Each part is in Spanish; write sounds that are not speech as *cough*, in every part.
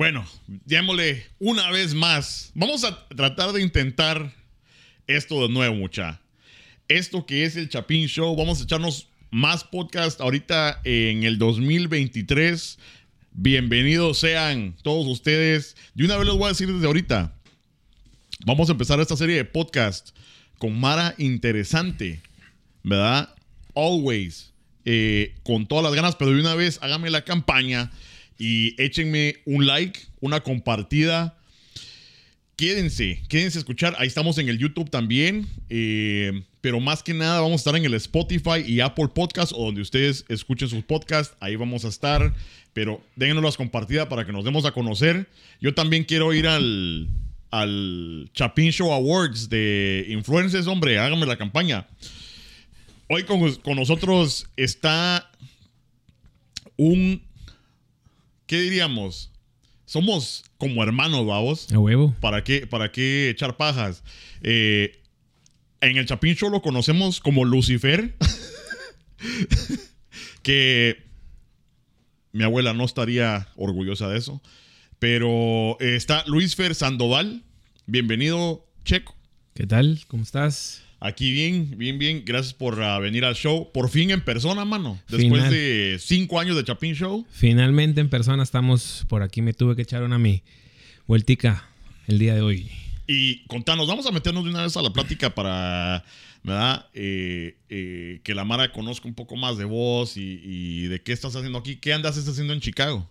Bueno, démosle una vez más. Vamos a tratar de intentar esto de nuevo, mucha. Esto que es el Chapín Show, vamos a echarnos más podcast ahorita en el 2023. Bienvenidos sean todos ustedes. De una vez les voy a decir desde ahorita. Vamos a empezar esta serie de podcast con Mara interesante, ¿verdad? Always. eh, con todas las ganas, pero de una vez háganme la campaña y échenme un like, una compartida. Quédense, quédense a escuchar. Ahí estamos en el YouTube también. eh, pero más que nada vamos a estar en el Spotify y Apple Podcast o donde ustedes escuchen sus podcasts. Ahí vamos a estar. Pero déjenos las compartidas para que nos demos a conocer. Yo también quiero ir al, al Chapin Show Awards de Influencers, hombre. Háganme la campaña. Hoy con, con nosotros está un. ¿Qué diríamos? Somos como hermanos, vamos. A huevo. ¿Para qué, para qué echar pajas? Eh, en el Chapin Show lo conocemos como Lucifer. *laughs* que mi abuela no estaría orgullosa de eso. Pero eh, está Luis Fer Sandoval. Bienvenido, Checo. ¿Qué tal? ¿Cómo estás? Aquí bien, bien, bien. Gracias por ah, venir al show. Por fin en persona, mano. Después Final. de cinco años de Chapin Show. Finalmente en persona estamos por aquí. Me tuve que echar una mi vueltica el día de hoy. Y contanos, vamos a meternos de una vez a la plática para, ¿verdad? Eh, eh, que la Mara conozca un poco más de vos y, y de qué estás haciendo aquí. ¿Qué andas haciendo en Chicago?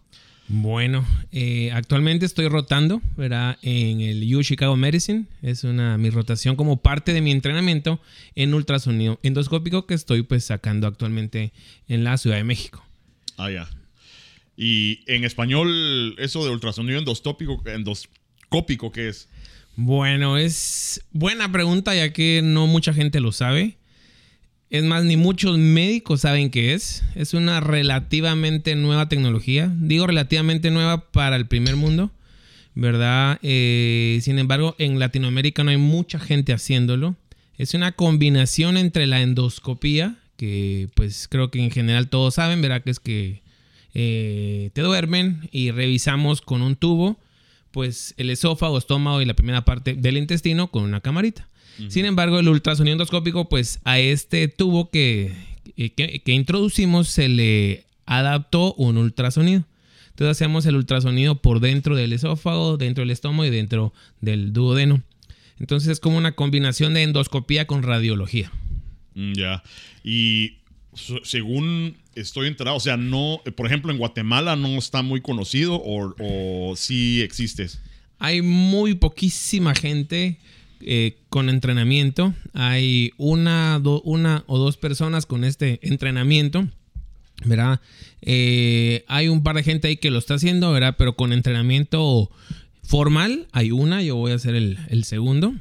Bueno, eh, actualmente estoy rotando, ¿verdad? En el U Chicago Medicine. Es una mi rotación como parte de mi entrenamiento en ultrasonido endoscópico que estoy pues sacando actualmente en la Ciudad de México. Ah, ya. Y en español, eso de ultrasonido endoscópico, endoscópico ¿qué es? Bueno, es buena pregunta ya que no mucha gente lo sabe. Es más, ni muchos médicos saben qué es. Es una relativamente nueva tecnología. Digo relativamente nueva para el primer mundo, ¿verdad? Eh, sin embargo, en Latinoamérica no hay mucha gente haciéndolo. Es una combinación entre la endoscopía, que pues creo que en general todos saben, ¿verdad? Que es que eh, te duermen y revisamos con un tubo, pues el esófago, estómago y la primera parte del intestino con una camarita. Sin embargo, el ultrasonido endoscópico, pues a este tubo que, que, que introducimos se le adaptó un ultrasonido. Entonces hacemos el ultrasonido por dentro del esófago, dentro del estómago y dentro del duodeno. Entonces es como una combinación de endoscopía con radiología. Mm, Ya. Y según estoy enterado, o sea, no, por ejemplo, en Guatemala no está muy conocido o, o sí existes. Hay muy poquísima gente eh, con entrenamiento. Hay una, do- una o dos personas con este entrenamiento. ¿Verdad? Eh, hay un par de gente ahí que lo está haciendo, ¿verdad? Pero con entrenamiento formal hay una, yo voy a hacer el, el segundo,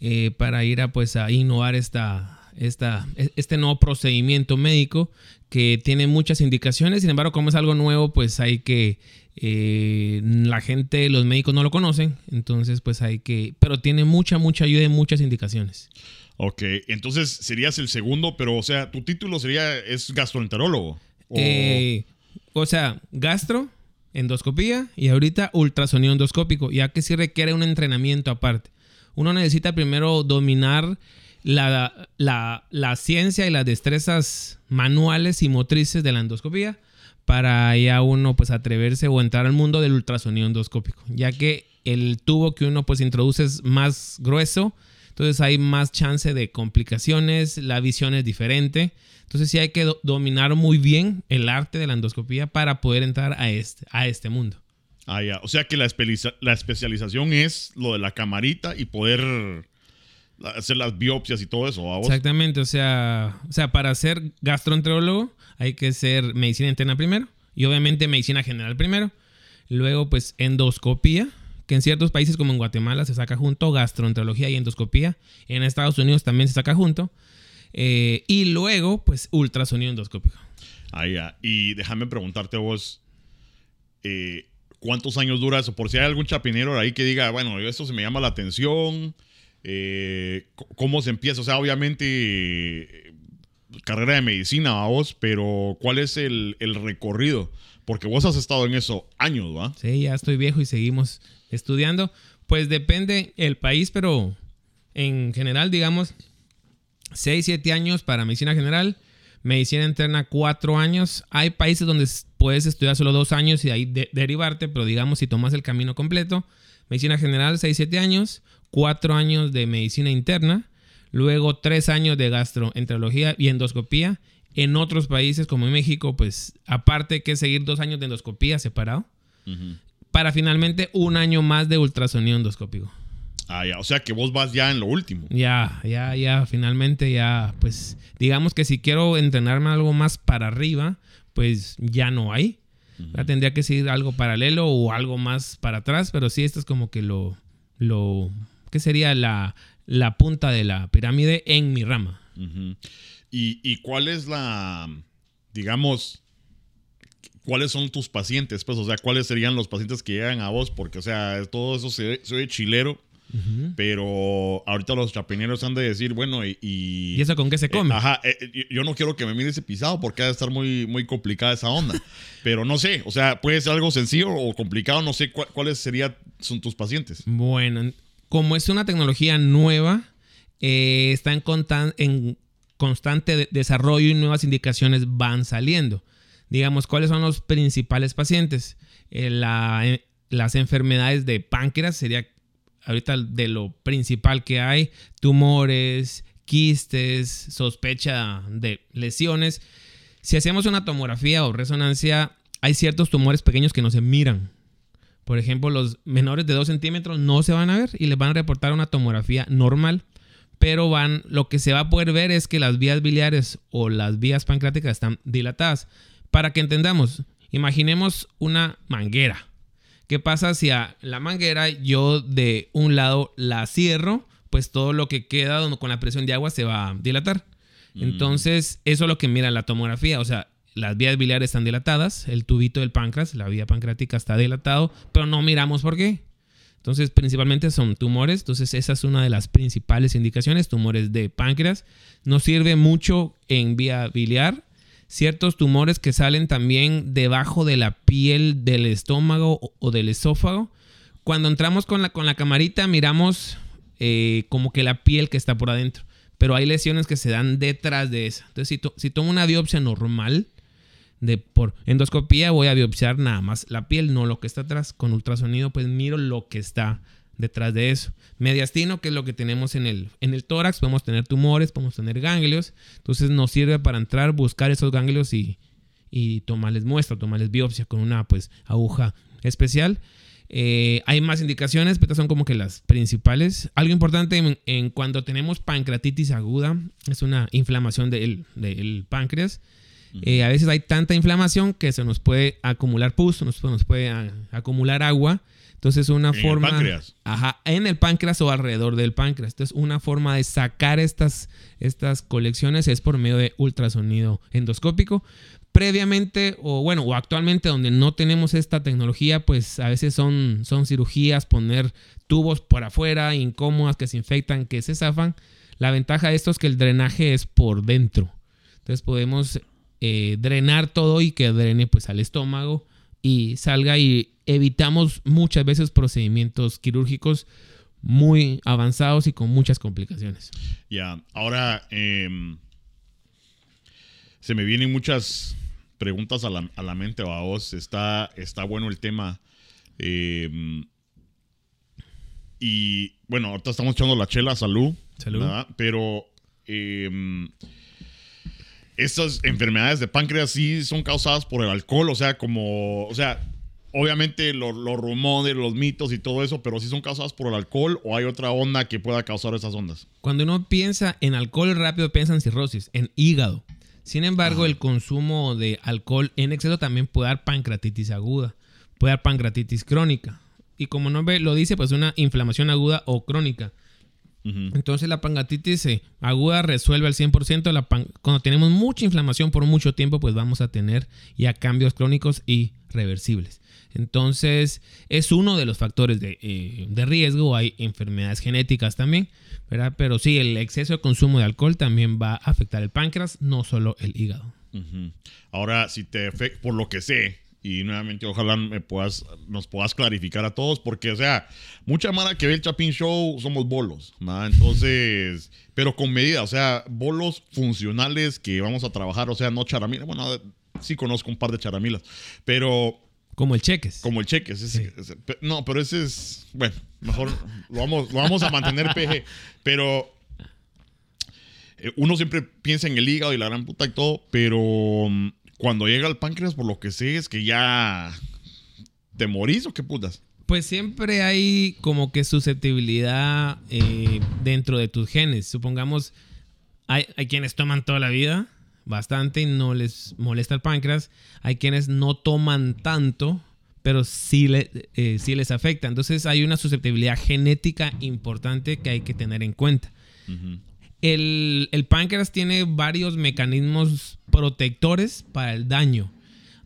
eh, para ir a, pues, a innovar esta, esta, este nuevo procedimiento médico que tiene muchas indicaciones. Sin embargo, como es algo nuevo, pues hay que... eh, la gente, los médicos no lo conocen, entonces pues hay que... Pero tiene mucha, mucha ayuda y muchas indicaciones. Ok, entonces serías el segundo, pero o sea, tu título sería, es gastroenterólogo. O- Eh, o sea, gastro, endoscopía y ahorita ultrasonido endoscópico, ya que sí requiere un entrenamiento aparte. Uno necesita primero dominar la, la- la ciencia y las destrezas manuales y motrices de la endoscopía para ya uno pues atreverse o entrar al mundo del ultrasonido endoscópico, ya que el tubo que uno pues introduce es más grueso, entonces hay más chance de complicaciones, la visión es diferente. Entonces sí hay que do- dominar muy bien el arte de la endoscopía para poder entrar a este, a este mundo. Ah, ya. O sea que la, especialización es lo de la camarita y poder hacer las biopsias y todo eso. Exactamente, o sea, o sea, para ser gastroenterólogo hay que ser medicina interna primero y obviamente medicina general primero. Luego pues endoscopía, que en ciertos países como en Guatemala se saca junto gastroenterología y endoscopía. En Estados Unidos también se saca junto. Eh, y luego pues ultrasonido endoscópico. Ah, ya. Y déjame preguntarte vos, eh, ¿cuántos años dura eso? Por si hay algún chapinero ahí que diga, bueno, esto se me llama la atención, eh, ¿cómo se empieza? O sea, obviamente, carrera de medicina, vos, pero ¿cuál es el, el recorrido Porque vos has estado en eso años, ¿va? Sí, ya estoy viejo y seguimos estudiando. Pues depende el país, pero en general, digamos, 6, 7 años para medicina general, medicina interna 4 años. Hay países donde puedes estudiar solo 2 años y ahí derivarte, pero digamos, si tomas el camino completo, medicina general 6, 7 años, 4 años de medicina interna, luego 3 años de gastroenterología y endoscopía. En otros países como en México, pues aparte que seguir 2 años de endoscopía separado, para finalmente un año más de ultrasonido endoscópico. Ah, ya. O sea que vos vas ya en lo último. Ya, ya, ya. Finalmente ya, pues, digamos que si quiero entrenarme algo más para arriba, pues ya no hay. Ya tendría que seguir algo paralelo o algo más para atrás, pero sí, esto es como que lo, lo, ¿qué sería la, la punta de la pirámide en mi rama? ¿Y, ¿Y cuál es la, digamos, cuáles son tus pacientes? Pues, o sea, ¿cuáles serían los pacientes que llegan a vos? Porque, o sea, todo eso se, se ve chilero pero ahorita los chapineros han de decir, bueno, y... ¿Y, eso con qué se eh, come? ajá, eh, yo no quiero que me mire ese pisado porque ha de estar muy, muy complicada esa onda. *laughs* pero no sé, o sea, puede ser algo sencillo o complicado, no sé cuáles serían son tus pacientes. Bueno, como es una tecnología nueva, eh, está en, en constante desarrollo y nuevas indicaciones van saliendo. Digamos, ¿cuáles son los principales pacientes? las enfermedades de páncreas sería ahorita de lo principal que hay, tumores, quistes, sospecha de lesiones. Si hacemos una tomografía o resonancia, hay ciertos tumores pequeños que no se miran. Por ejemplo, los menores de 2 centímetros no se van a ver y les van a reportar una tomografía normal. Pero van, lo que se va a poder ver es que las vías biliares o las vías pancreáticas están dilatadas. Para que entendamos, imaginemos una manguera. ¿Qué pasa si a la manguera yo de un lado la cierro? Pues todo lo que queda con la presión de agua se va a dilatar. Mm. Entonces, eso es lo que mira la tomografía. O sea, las vías biliares están dilatadas, el tubito del páncreas, la vía pancreática está dilatado, pero no miramos por qué. Entonces, principalmente son tumores. Entonces, esa es una de las principales indicaciones, tumores de páncreas. Nos sirve mucho en vía biliar ciertos tumores que salen también debajo de la piel del estómago o del esófago. Cuando entramos con la, con la camarita miramos eh, como que la piel que está por adentro, pero hay lesiones que se dan detrás de esa. Entonces, si, si tomo una biopsia normal, de por endoscopía voy a biopsiar nada más la piel, no lo que está atrás. Con ultrasonido, pues miro lo que está detrás de eso. Mediastino, que es lo que tenemos en el, en el tórax, podemos tener tumores, podemos tener ganglios. Entonces nos sirve para entrar, buscar esos ganglios y, y tomarles muestra, tomarles biopsia con una pues aguja especial. Eh, hay más indicaciones, pero son como que las principales. Algo importante en, cuando tenemos pancreatitis aguda, es una inflamación del, del páncreas. Eh, a veces hay tanta inflamación que se nos puede acumular pus, nos, nos puede acumular agua entonces, una forma. El páncreas. Ajá, en el páncreas o alrededor del páncreas. Entonces, una forma de sacar estas, estas colecciones es por medio de ultrasonido endoscópico. Previamente, o bueno, o actualmente, donde no tenemos esta tecnología, pues a veces son, son cirugías, poner tubos por afuera, incómodas, que se infectan, que se zafan. La ventaja de esto es que el drenaje es por dentro. Entonces, podemos eh, drenar todo y que drene pues al estómago y salga y evitamos muchas veces procedimientos quirúrgicos muy avanzados y con muchas complicaciones. Ya, ahora em, se me vienen muchas preguntas a la, a la mente, a vos. Está, está bueno el tema. Em, y bueno, ahorita estamos echando la chela, salud. Salud. Pero eh, estas enfermedades de páncreas sí son causadas por el alcohol, o sea, como, o sea, obviamente los, rumores, los mitos y todo eso, pero sí son causadas por el alcohol o hay otra onda que pueda causar esas ondas. Cuando uno piensa en alcohol rápido piensa en cirrosis, en hígado. Sin embargo, el consumo de alcohol en exceso también puede dar pancreatitis aguda, puede dar pancreatitis crónica. Y como no lo dice, pues una inflamación aguda o crónica. Entonces la pancreatitis aguda resuelve al 100%. La cuando tenemos mucha inflamación por mucho tiempo, pues vamos a tener ya cambios crónicos y reversibles. Entonces es uno de los factores de, eh, riesgo. Hay enfermedades genéticas también, ¿verdad? Pero sí, el exceso de consumo de alcohol también va a afectar el páncreas, no solo el hígado. Ahora, si te por lo que sé, Y nuevamente, ojalá me puedas, nos puedas clarificar a todos, porque, o sea, mucha mara que ve el Chapin Show somos bolos, ¿verdad? Entonces, pero con medida, o sea, bolos funcionales que vamos a trabajar, o sea, no charamilas. Bueno, sí conozco un par de charamilas, pero como el cheques. Como el cheques. ese- ese- pe- no, pero ese es. Bueno, mejor lo vamos, lo vamos a mantener PG. Pero eh, uno siempre piensa en el hígado y la gran puta y todo. Pero mm, cuando llega al páncreas, por lo que sé, es que ya. ¿Te morís o qué putas? Pues siempre hay como que susceptibilidad eh, dentro de tus genes. Supongamos, hay, hay quienes toman toda la vida bastante y no les molesta el páncreas. Hay quienes no toman tanto, pero sí, le- eh, sí les afecta. Entonces hay una susceptibilidad genética importante que hay que tener en cuenta. El, el páncreas tiene varios mecanismos protectores para el daño.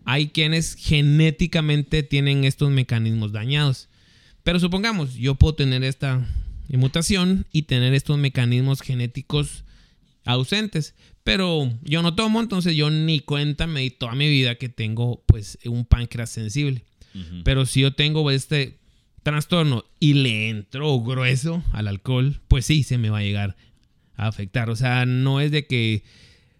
Hay quienes genéticamente tienen estos mecanismos dañados. Pero supongamos, yo puedo tener esta mutación y tener estos mecanismos genéticos ausentes. Pero yo no tomo, entonces yo ni cuenta me di toda mi vida que tengo pues un páncreas sensible. Pero si yo tengo este trastorno y le entro grueso al alcohol, pues sí, se me va a llegar a afectar. O sea, no es de que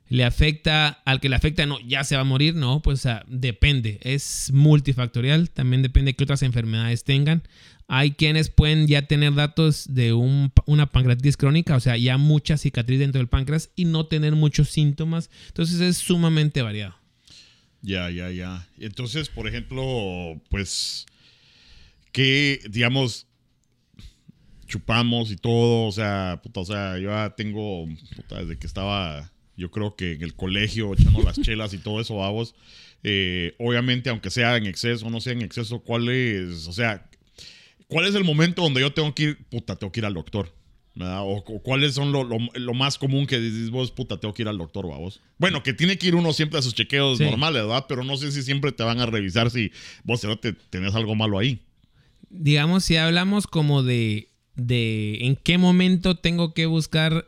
le afecta al que le afecta, no, ya se va a morir, no, pues depende. Es multifactorial, también depende de qué otras enfermedades tengan. Hay quienes pueden ya tener datos de un- una pancreatitis crónica, o sea, ya mucha cicatriz dentro del páncreas y no tener muchos síntomas. Entonces es sumamente variado. Ya, ya, ya. Entonces, por ejemplo, pues, que, digamos, chupamos y todo, o sea, puta, o sea, yo ya tengo, puta, desde que estaba, yo creo que en el colegio echando las *laughs* chelas y todo eso, vamos. Eh, obviamente, aunque sea en exceso o no sea en exceso, ¿cuál es, o sea, cuál es el momento donde yo tengo que ir, puta, tengo que ir al doctor? O, o cuáles son lo, lo- lo más común que dices vos, puta, tengo que ir al doctor, vamos. Bueno, que tiene que ir uno siempre a sus chequeos Sí. normales, ¿verdad? Pero no sé si siempre te van a revisar si vos te tenés algo malo ahí. digamos, si hablamos como de, de en qué momento tengo que buscar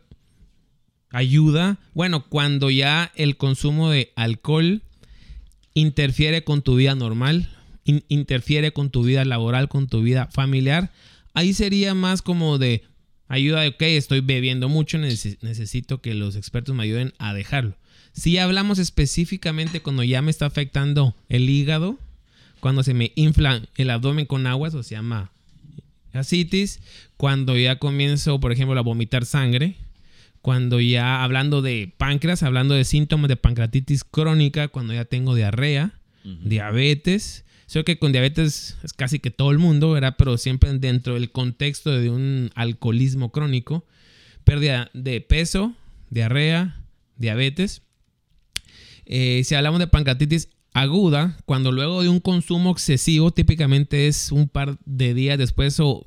ayuda, bueno, cuando ya el consumo de alcohol interfiere con tu vida normal, in- interfiere con tu vida laboral, con tu vida familiar, ahí sería más como de ayuda de, ok, estoy bebiendo mucho, neces- necesito que los expertos me ayuden a dejarlo. Si hablamos específicamente cuando ya me está afectando el hígado, cuando se me infla el abdomen con agua, eso se llama cuando ya comienzo, por ejemplo, a vomitar sangre, cuando ya hablando de páncreas, hablando de síntomas de pancreatitis crónica, cuando ya tengo diarrea, diabetes. Sé que con diabetes es casi que todo el mundo, ¿verdad? Pero siempre dentro del contexto de un alcoholismo crónico, pérdida de peso, diarrea, diabetes. Eh, si hablamos de pancreatitis aguda, cuando luego de un consumo excesivo, típicamente es un par de días después o,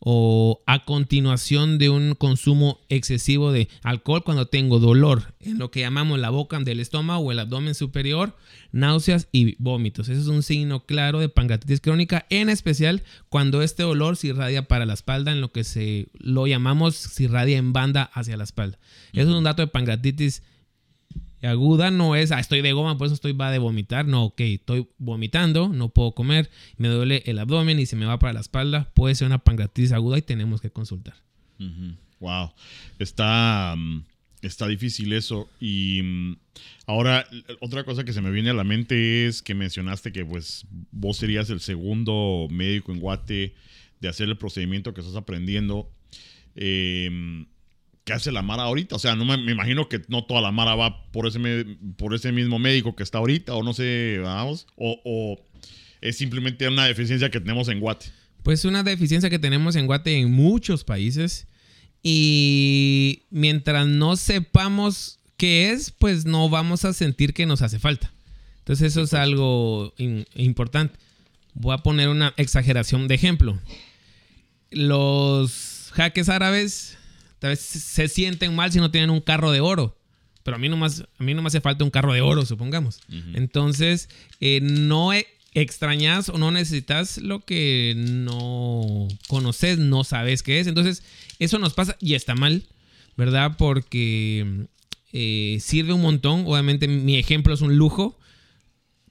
o a continuación de un consumo excesivo de alcohol, cuando tengo dolor en lo que llamamos la boca del estómago o el abdomen superior, náuseas y vómitos. Ese es un signo claro de pancreatitis crónica, en especial cuando este dolor se irradia para la espalda, en lo que se lo llamamos se irradia en banda hacia la espalda. Eso es un dato de pancreatitis aguda no es, ah, estoy de goma, por eso estoy va de vomitar. No, ok, estoy vomitando, no puedo comer, me duele el abdomen y se me va para la espalda. Puede ser una pancreatitis aguda y tenemos que consultar. Wow. Está, mm, está difícil eso. Y mm, ahora, otra cosa que se me viene a la mente es que mencionaste que pues vos serías el segundo médico en Guate de hacer el procedimiento que estás aprendiendo. Eh, ¿Qué hace la Mara ahorita? O sea, no me, me imagino que no toda la Mara va por ese, por ese mismo médico que está ahorita, o no sé, vamos, o, o es simplemente una deficiencia que tenemos en Guate. Pues una deficiencia que tenemos en Guate en muchos países. Y mientras no sepamos qué es, pues no vamos a sentir que nos hace falta. Entonces eso es algo in- importante. Voy a poner una exageración de ejemplo. Los jaques árabes tal vez se sienten mal si no tienen un carro de oro. Pero a mí no, más, a mí no me hace falta un carro de oro, supongamos. Entonces, eh, no e- extrañas o no necesitas lo que no conoces, no sabes qué es. Entonces, eso nos pasa y está mal, ¿verdad? Porque eh, sirve un montón. Obviamente, mi ejemplo es un lujo.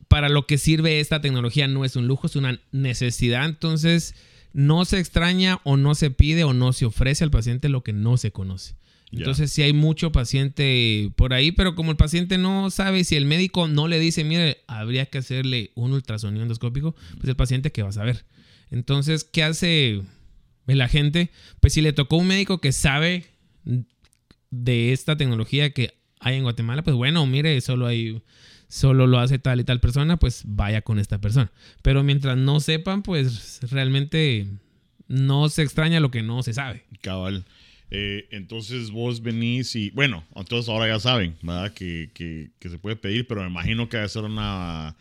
para lo que sirve esta tecnología no es un lujo, es una necesidad. Entonces, no se extraña o no se pide o no se ofrece al paciente lo que no se conoce. Entonces, si sí hay mucho paciente por ahí, pero como el paciente no sabe, si el médico no le dice, mire, habría que hacerle un ultrasonido endoscópico, pues el paciente que va a saber. Entonces, ¿qué hace la gente? Pues si le tocó un médico que sabe de esta tecnología que hay en Guatemala, pues bueno, mire, solo hay solo lo hace tal y tal persona, pues vaya con esta persona. Pero mientras no sepan, pues realmente no se extraña lo que no se sabe. Cabal. Eh, entonces vos venís y, bueno, entonces ahora ya saben, ¿verdad? Que, que, se puede pedir, pero me imagino que debe ser una...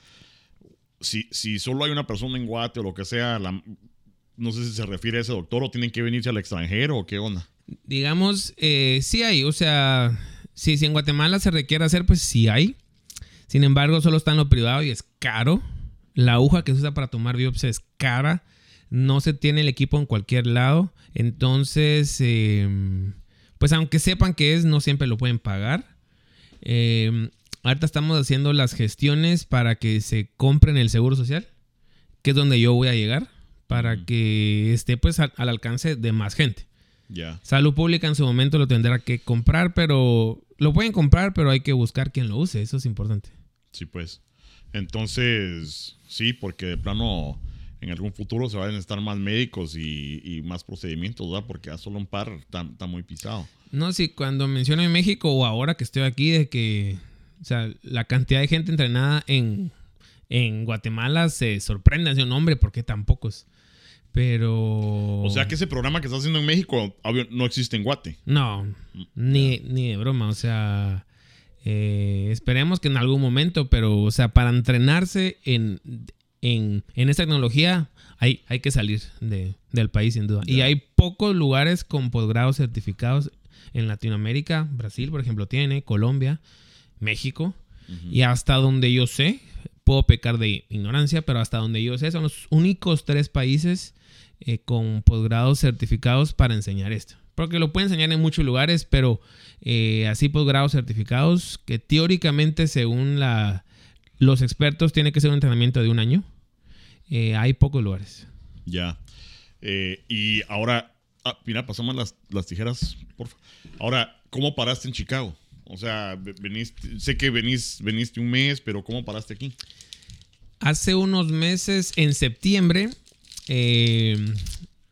Si, si solo hay una persona en Guate o lo que sea, no sé si se refiere a ese doctor o tienen que venirse al extranjero o qué onda. Digamos, eh, sí hay, o sea, si, si en Guatemala se requiere hacer, pues sí hay. Sin embargo, solo está en lo privado y es caro. La aguja que se usa para tomar biopsia es cara. No se tiene el equipo en cualquier lado. Entonces, em, pues aunque sepan que es, no siempre lo pueden pagar. Em, ahorita estamos haciendo las gestiones para que se compren el seguro social, que es donde yo voy a llegar, para que esté pues al, alcance de más gente. Salud Pública en su momento lo tendrá que comprar, pero lo pueden comprar, pero hay que buscar quien lo use, eso es importante. Sí, pues. Entonces, sí, porque de plano en algún futuro se van a necesitar más médicos y, más procedimientos, ¿verdad? Porque a solo un par está, muy pisado. No, sí, cuando menciono en México o ahora que estoy aquí, de que, o sea, la cantidad de gente entrenada en, en Guatemala se sorprende, un hombre, ¿por qué tan pocos? Pero. O sea que ese programa que estás haciendo en México no existe en Guate. No, mm, ni, ni de broma. O sea, eh, esperemos que en algún momento, pero, o sea, para entrenarse en, en, en esta tecnología hay, hay que salir de, del país, sin duda. Y hay pocos lugares con posgrados certificados en Latinoamérica. Brasil, por ejemplo, tiene, Colombia, México. Y hasta donde yo sé, puedo pecar de ignorancia, pero hasta donde yo sé, son los únicos tres países eh, con posgrados certificados para enseñar esto. Porque lo pueden enseñar en muchos lugares, pero eh, así posgrados certificados que teóricamente, según la, los expertos, tiene que ser un entrenamiento de un año. Eh, hay pocos lugares. Ya. y ahora, ah, mira, pasamos las, las tijeras, por favor. Ahora, ¿cómo paraste en Chicago? O sea, veniste, sé que venís, veniste un mes, pero ¿cómo paraste aquí? Hace unos meses, en septiembre, eh,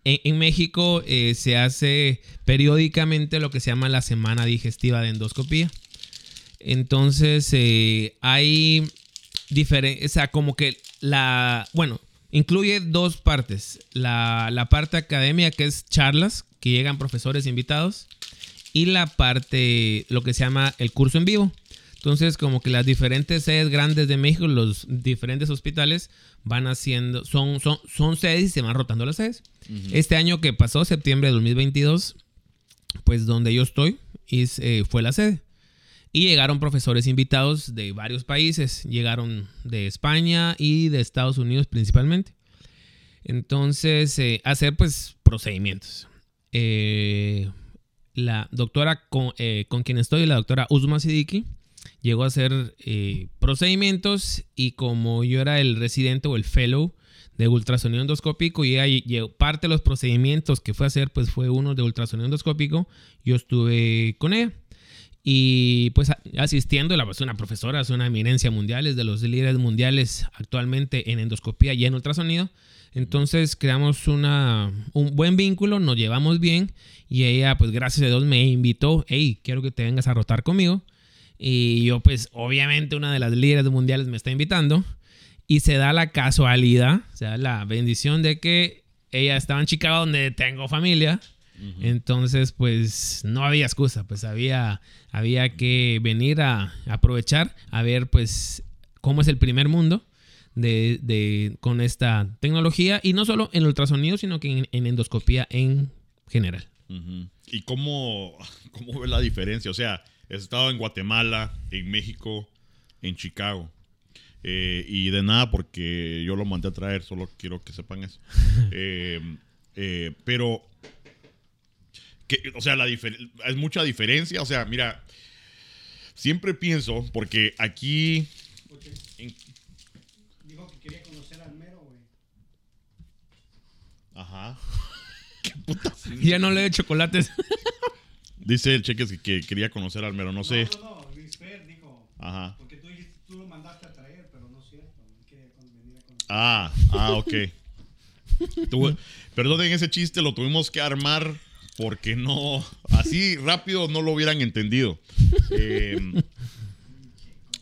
en, México eh, se hace periódicamente lo que se llama la semana digestiva de endoscopía. Entonces eh, hay diferentes, o sea, como que la, bueno, incluye dos partes. La, la parte académica que es charlas, que llegan profesores invitados, y la parte, lo que se llama el curso en vivo. Entonces, como que las diferentes sedes grandes de México, los diferentes hospitales, van haciendo, son, son, son sedes y se van rotando las sedes. Este año que pasó, septiembre de 2022, pues donde yo estoy, eh, fue la sede. Y llegaron profesores invitados de varios países. Llegaron de España y de Estados Unidos principalmente. Entonces, eh, hacer pues procedimientos. Eh, la doctora con, con, quien estoy, la doctora Uzma Sidiki, llegó a hacer eh, procedimientos y como yo era el residente o el fellow de ultrasonido endoscópico y parte de los procedimientos que fue a hacer pues fue uno de ultrasonido endoscópico, yo estuve con ella. Y pues asistiendo, la, es una profesora, es una eminencia mundial, es de los líderes mundiales actualmente en endoscopía y en ultrasonido. Entonces creamos una, un buen vínculo, nos llevamos bien y ella pues gracias a Dios me invitó, hey, quiero que te vengas a rotar conmigo. Y yo, pues, obviamente, una de las líderes mundiales me está invitando. Y se da la casualidad, o sea, la bendición de que ella estaba en Chicago, donde tengo familia. Entonces, pues, no había excusa. Pues había, había que venir a, aprovechar, a ver, pues, cómo es el primer mundo. De, con esta tecnología y no solo en ultrasonido, sino que en, endoscopía en general. ¿Y cómo, cómo ve la diferencia? O sea, He estado en Guatemala, en México, en Chicago. Eh, y de nada, porque yo lo mandé a traer, solo quiero que sepan eso. *laughs* Eh, eh, pero, o sea, la es mucha diferencia. O sea, mira, siempre pienso, porque aquí. Dijo que quería conocer al mero, güey. Ajá. *laughs* ¿Qué puta? Ya no le de chocolates. *laughs* Dice el cheque que, que quería conocer al mero, no sé. No, no, Luis Fer dijo. Ajá. Porque tú tú lo mandaste a traer, pero no es cierto. Él quería con- venir a conocer. Ah, ah, ok. *laughs* Tuve- perdonen ese chiste, lo tuvimos que armar porque no, así rápido no lo hubieran entendido. Eh,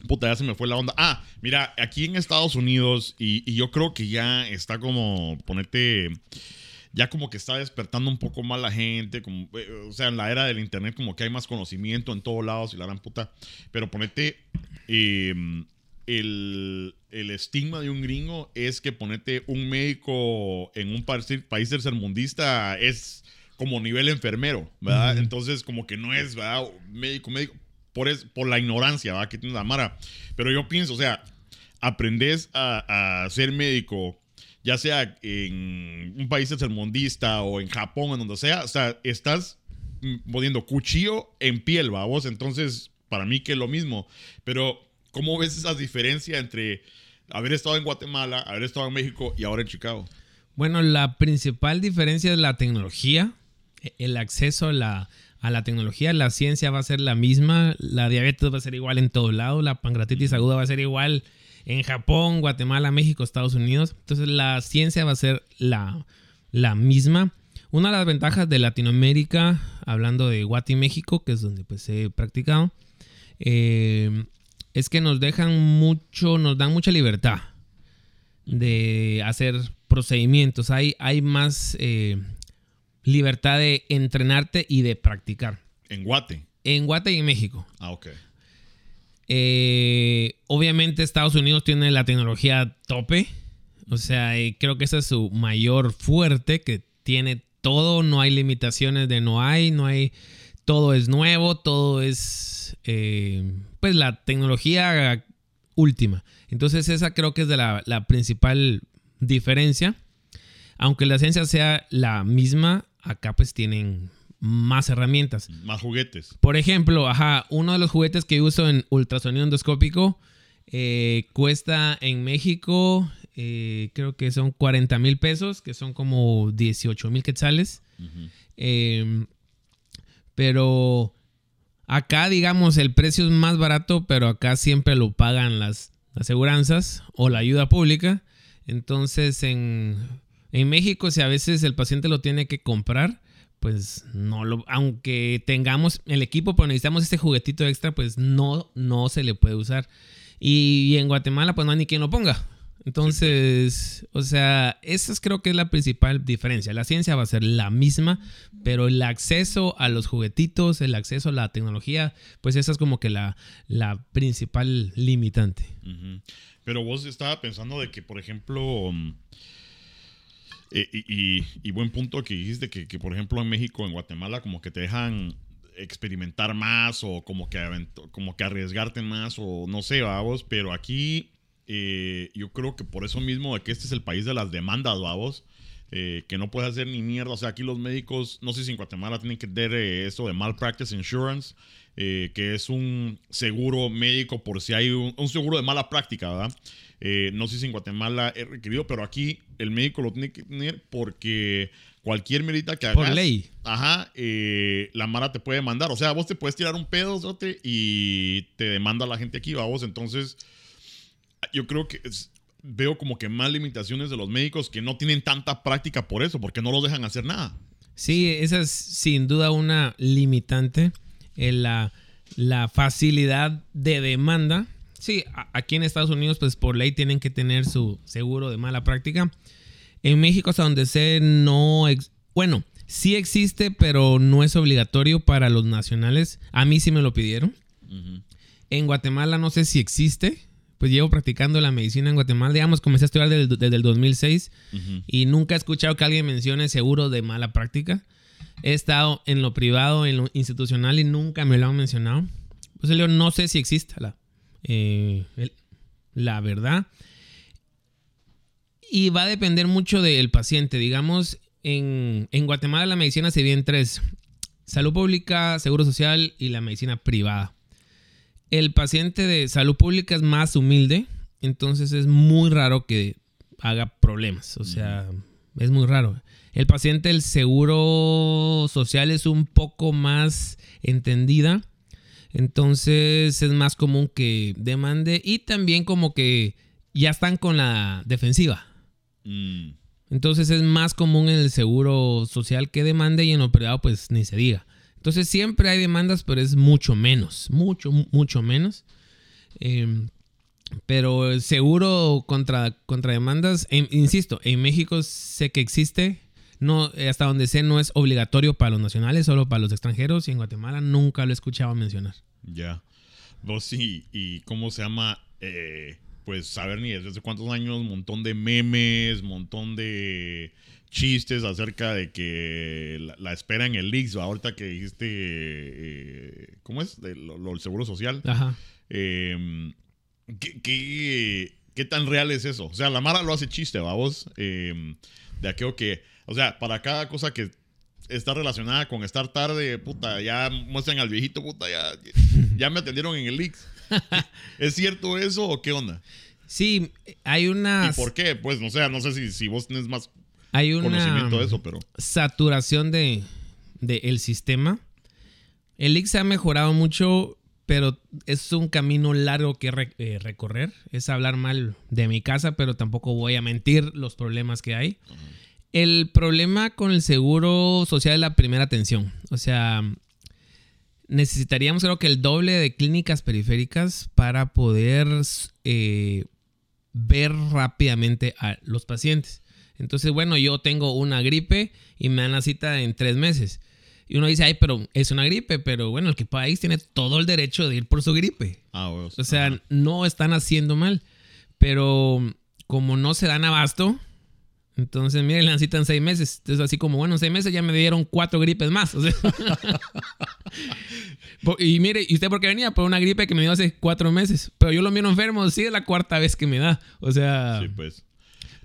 puta, ya se me fue la onda. Ah, mira, aquí en Estados Unidos, y, y yo creo que ya está como, ponerte, ya como que está despertando un poco más la gente, como, eh, o sea, en la era del internet como que hay más conocimiento en todos lados y la gran puta, pero ponete, eh, el, el estigma de un gringo es que ponete un médico en un país, tercermundista es como nivel enfermero, ¿verdad? Entonces como que no es, ¿verdad? Médico, médico, por, es, por la ignorancia, ¿verdad? Que tiene la Mara. Pero yo pienso, o sea, aprendes a, a ser médico, ya sea en un país tercermundista o en Japón, en donde sea, o sea, estás poniendo cuchillo en piel, vos. Entonces, para mí que es lo mismo. Pero, ¿cómo ves esa diferencia entre haber estado en Guatemala, haber estado en México y ahora en Chicago? Bueno, la principal diferencia es la tecnología, el acceso a la, a la tecnología. La ciencia va a ser la misma, la diabetes va a ser igual en todo lado, la pancreatitis aguda va a ser igual en Japón, Guatemala, México, Estados Unidos. Entonces la ciencia va a ser la, la misma. Una de las ventajas de Latinoamérica, hablando de Guati, México, que es donde pues he practicado, eh, es que nos dejan mucho, nos dan mucha libertad de hacer procedimientos. Hay, hay más eh, libertad de entrenarte y de practicar. En Guate. En Guate y en México. Ah, ok. Eh, obviamente Estados Unidos tiene la tecnología tope. O sea, eh, creo que ese es su mayor fuerte, que tiene todo, no hay limitaciones de no hay, no hay, todo es nuevo, todo es, eh, pues la tecnología última. Entonces esa creo que es de la principal diferencia. Aunque la ciencia sea la misma, acá pues tienen más herramientas. Más juguetes. Por ejemplo, ajá, uno de los juguetes que uso en ultrasonido endoscópico eh, cuesta en México, eh, creo que son 40 mil pesos, que son como 18 mil quetzales. Eh, pero acá, digamos, el precio es más barato, pero acá siempre lo pagan las aseguranzas o la ayuda pública. Entonces, en, en México, si a veces el paciente lo tiene que comprar, pues no lo, aunque tengamos el equipo, pero necesitamos este juguetito extra, pues no, no se le puede usar. Y, en Guatemala, pues no hay ni quien lo ponga. Entonces, o sea, esa es, creo que es la principal diferencia. La ciencia va a ser la misma, pero el acceso a los juguetitos, el acceso a la tecnología, pues esa es como que la, la principal limitante. Pero vos estaba pensando de que, por ejemplo, mm, eh, y, buen punto que dijiste que, por ejemplo, en México, en Guatemala, como que te dejan experimentar más o como que, como que arriesgarte más o no sé, vamos, pero aquí eh, yo creo que por eso mismo de que este es el país de las demandas, vamos, eh, que no puedes hacer ni mierda. O sea, aquí los médicos, no sé si en Guatemala tienen que tener eh, eso de malpractice insurance, eh, que es un seguro médico por si hay un, un seguro de mala práctica, ¿verdad? Eh, no sé si en Guatemala es requerido, pero aquí el médico lo tiene que tener porque cualquier medida que hagas. Por ley. Ajá, eh, la Mara te puede mandar. O sea, vos te puedes tirar un pedo ¿zote? y te demanda la gente aquí, vos. Entonces, yo creo que es- veo como que más limitaciones de los médicos que no tienen tanta práctica por eso, porque no los dejan hacer nada. Sí, esa es sin duda una limitante. En la, la facilidad de demanda. Sí, aquí en Estados Unidos, pues por ley tienen que tener su seguro de mala práctica. En México, hasta donde sé, no. bueno, sí existe, pero no es obligatorio para los nacionales. A mí sí me lo pidieron. En Guatemala no sé si existe. Pues llevo practicando la medicina en Guatemala. Digamos, comencé a estudiar desde, desde el 2006 Ujú. y nunca he escuchado que alguien mencione seguro de mala práctica. He estado en lo privado, en lo institucional y nunca me lo han mencionado. Pues yo no sé si existe la, eh, el- la verdad. Y va a depender mucho del paciente. Digamos, en, en Guatemala la medicina se divide en tres. Salud pública, seguro social y la medicina privada. El paciente de salud pública es más humilde, entonces es muy raro que haga problemas. O sea, Es muy raro. El paciente, el seguro social es un poco más entendida. Entonces es más común que demande y también como que ya están con la defensiva. Mm, Entonces es más común en el seguro social que demande y en lo privado pues ni se diga. Entonces siempre hay demandas, pero es mucho menos, mucho, mu- mucho menos. Eh, pero el seguro contra, contra demandas, en- insisto, en México sé que existe. No, eh, hasta donde sé no es obligatorio para los nacionales, solo para los extranjeros. Y en Guatemala nunca lo he escuchado mencionar. ya. Vos sí, y cómo se llama, Eh, pues saber ni desde hace cuántos años, montón de memes, montón de chistes acerca de que la, la espera en el Leaks, ahorita que dijiste, eh, ¿cómo es? De lo, lo- el seguro social. Ajá. Eh, ¿qué, qué, qué tan real es eso? O sea, la Mara lo hace chiste, vamos. Eh, de aquello que, o sea, para cada cosa que está relacionada con estar tarde, puta, ya muestran al viejito, puta, ya, ya me atendieron en el Leaks. *laughs* ¿Es cierto eso o qué onda? Sí, hay una, ¿Y por qué? Pues no sé, no sé si, si vos tenés más hay una conocimiento de eso, pero. saturación de, de el sistema. El IX ha mejorado mucho, pero es un camino largo que re- eh, recorrer. Es hablar mal de mi casa, pero tampoco voy a mentir los problemas que hay. El problema con el seguro social es la primera atención. O sea, necesitaríamos creo que el doble de clínicas periféricas para poder eh, ver rápidamente a los pacientes. Entonces, bueno, yo tengo una gripe y me dan la cita en tres meses. Y uno dice, ay, pero es una gripe, pero bueno, el que país tiene todo el derecho de ir por su gripe. Ah. O sea, no están haciendo mal. Pero como no se dan abasto, entonces, miren, la cita en seis meses. Entonces, así como, bueno, en seis meses ya me dieron cuatro gripes más. O sea, *laughs* Po- y mire, ¿y usted por qué venía? Por una gripe que me dio hace cuatro meses. Pero yo lo miro enfermo, sí, es la cuarta vez que me da. O sea, Sí, pues.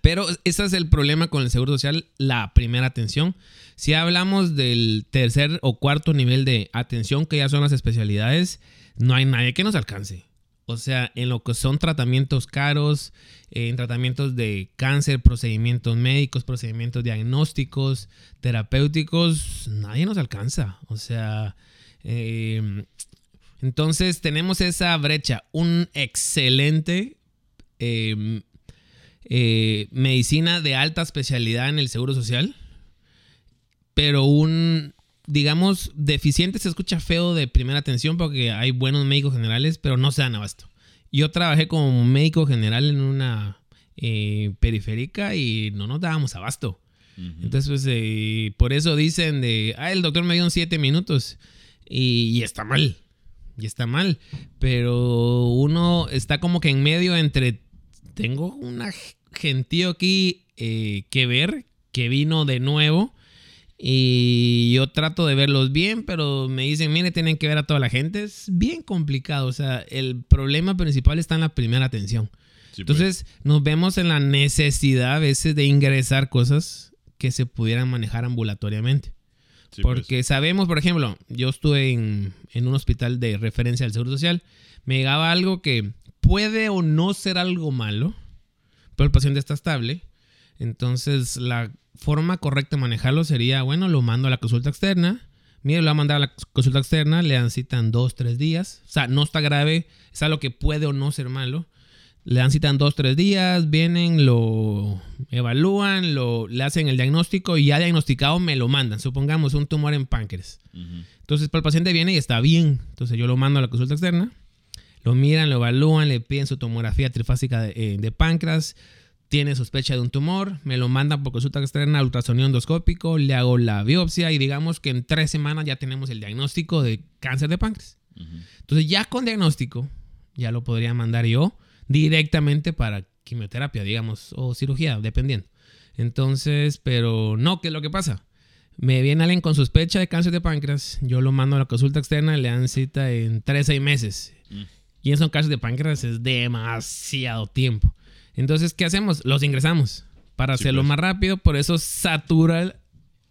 pero ese es el problema con el Seguro Social, la primera atención. Si hablamos del tercer o cuarto nivel de atención, que ya son las especialidades, no hay nadie que nos alcance. O sea, en lo que son tratamientos caros, eh, en tratamientos de cáncer, procedimientos médicos, procedimientos diagnósticos, terapéuticos, nadie nos alcanza. O sea, eh, entonces tenemos esa brecha. Un excelente eh, eh, medicina de alta especialidad en el Seguro Social, pero un, digamos, deficiente se escucha feo de primera atención porque hay buenos médicos generales, pero no se dan abasto. Yo trabajé como médico general en una eh, periférica y no nos dábamos abasto. Entonces, pues, eh, por eso dicen de, ah, el doctor me dio en siete minutos. Y, y está mal. Y está mal. Pero uno está como que en medio entre, tengo una gentío aquí eh, que ver, que vino de nuevo. Y yo trato de verlos bien, pero me dicen, mire, tienen que ver a toda la gente. Es bien complicado. O sea, el problema principal está en la primera atención. Sí, pues. Entonces nos vemos en la necesidad a veces de ingresar cosas que se pudieran manejar ambulatoriamente. Sí, pues. Porque sabemos, por ejemplo, yo estuve en, en un hospital de referencia del Seguro Social, me llegaba algo que puede o no ser algo malo, pero el paciente está estable. Entonces la forma correcta de manejarlo sería, bueno, lo mando a la consulta externa. Mire, lo va a mandar a la consulta externa, le dan cita en dos, tres días. O sea, no está grave, es algo que puede o no ser malo. Le dan cita en dos, tres días, vienen, lo evalúan, lo, le hacen el diagnóstico y ya diagnosticado me lo mandan. Supongamos un tumor en páncreas. Entonces, para el paciente viene y está bien. Entonces, yo lo mando a la consulta externa. Lo miran, lo evalúan, le piden su tomografía trifásica de, eh, de páncreas. Tiene sospecha de un tumor. Me lo mandan por consulta externa, ultrasonido endoscópico. Le hago la biopsia y digamos que en tres semanas ya tenemos el diagnóstico de cáncer de páncreas. Ujú. Entonces, ya con diagnóstico, ya lo podría mandar yo directamente para quimioterapia, digamos, o cirugía, dependiendo. Entonces, pero no, ¿qué es lo que pasa? Me viene alguien con sospecha de cáncer de páncreas, yo lo mando a la consulta externa, le dan cita en 3 6 meses. Mm. Y en esos casos de páncreas es demasiado tiempo. Entonces, ¿qué hacemos? Los ingresamos para Sí, hacerlo pues. más rápido, por eso satura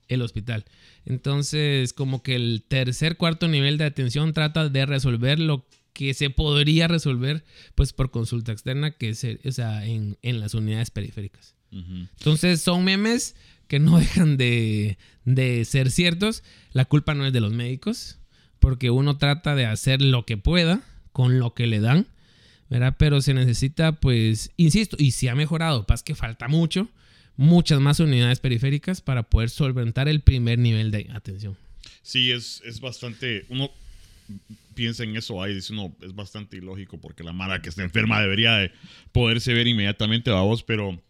el, hospital. Entonces, como que el tercer, cuarto nivel de atención trata de resolver lo que se podría resolver pues por consulta externa, que es, o sea, en, en las unidades periféricas. Entonces son memes que no *laughs* dejan de, de ser ciertos. La culpa no es de los médicos, porque uno trata de hacer lo que pueda con lo que le dan, ¿verdad? Pero se necesita, pues, insisto, y si ha mejorado, pasa que falta mucho, muchas más unidades periféricas para poder solventar el primer nivel de atención. Sí, es, es bastante. Uno piensa en eso ahí, dice uno, es bastante ilógico porque la mara que está enferma debería de poderse ver inmediatamente a vos, pero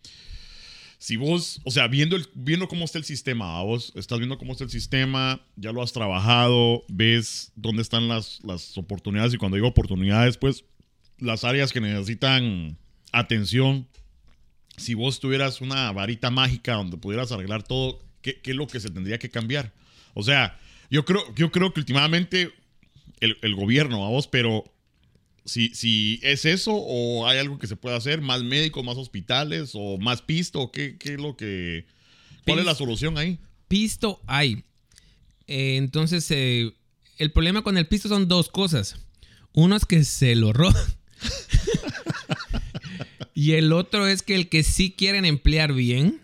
si vos, o sea, viendo, el, viendo cómo está el sistema, a vos estás viendo cómo está el sistema, ya lo has trabajado, ves dónde están las, las oportunidades y cuando digo oportunidades, pues las áreas que necesitan atención. Si vos tuvieras una varita mágica donde pudieras arreglar todo, ¿qué, qué es lo que se tendría que cambiar? O sea, yo creo, yo creo que últimamente el, el gobierno, a vos, pero si, si es eso o hay algo que se pueda hacer, más médicos, más hospitales o más pisto, ¿qué, qué es lo que... ¿Cuál es la solución ahí? Pisto hay. Eh, entonces, eh, el problema con el pisto son dos cosas. Uno es que se lo *laughs* roban. *laughs* y el otro es que el que sí quieren emplear bien,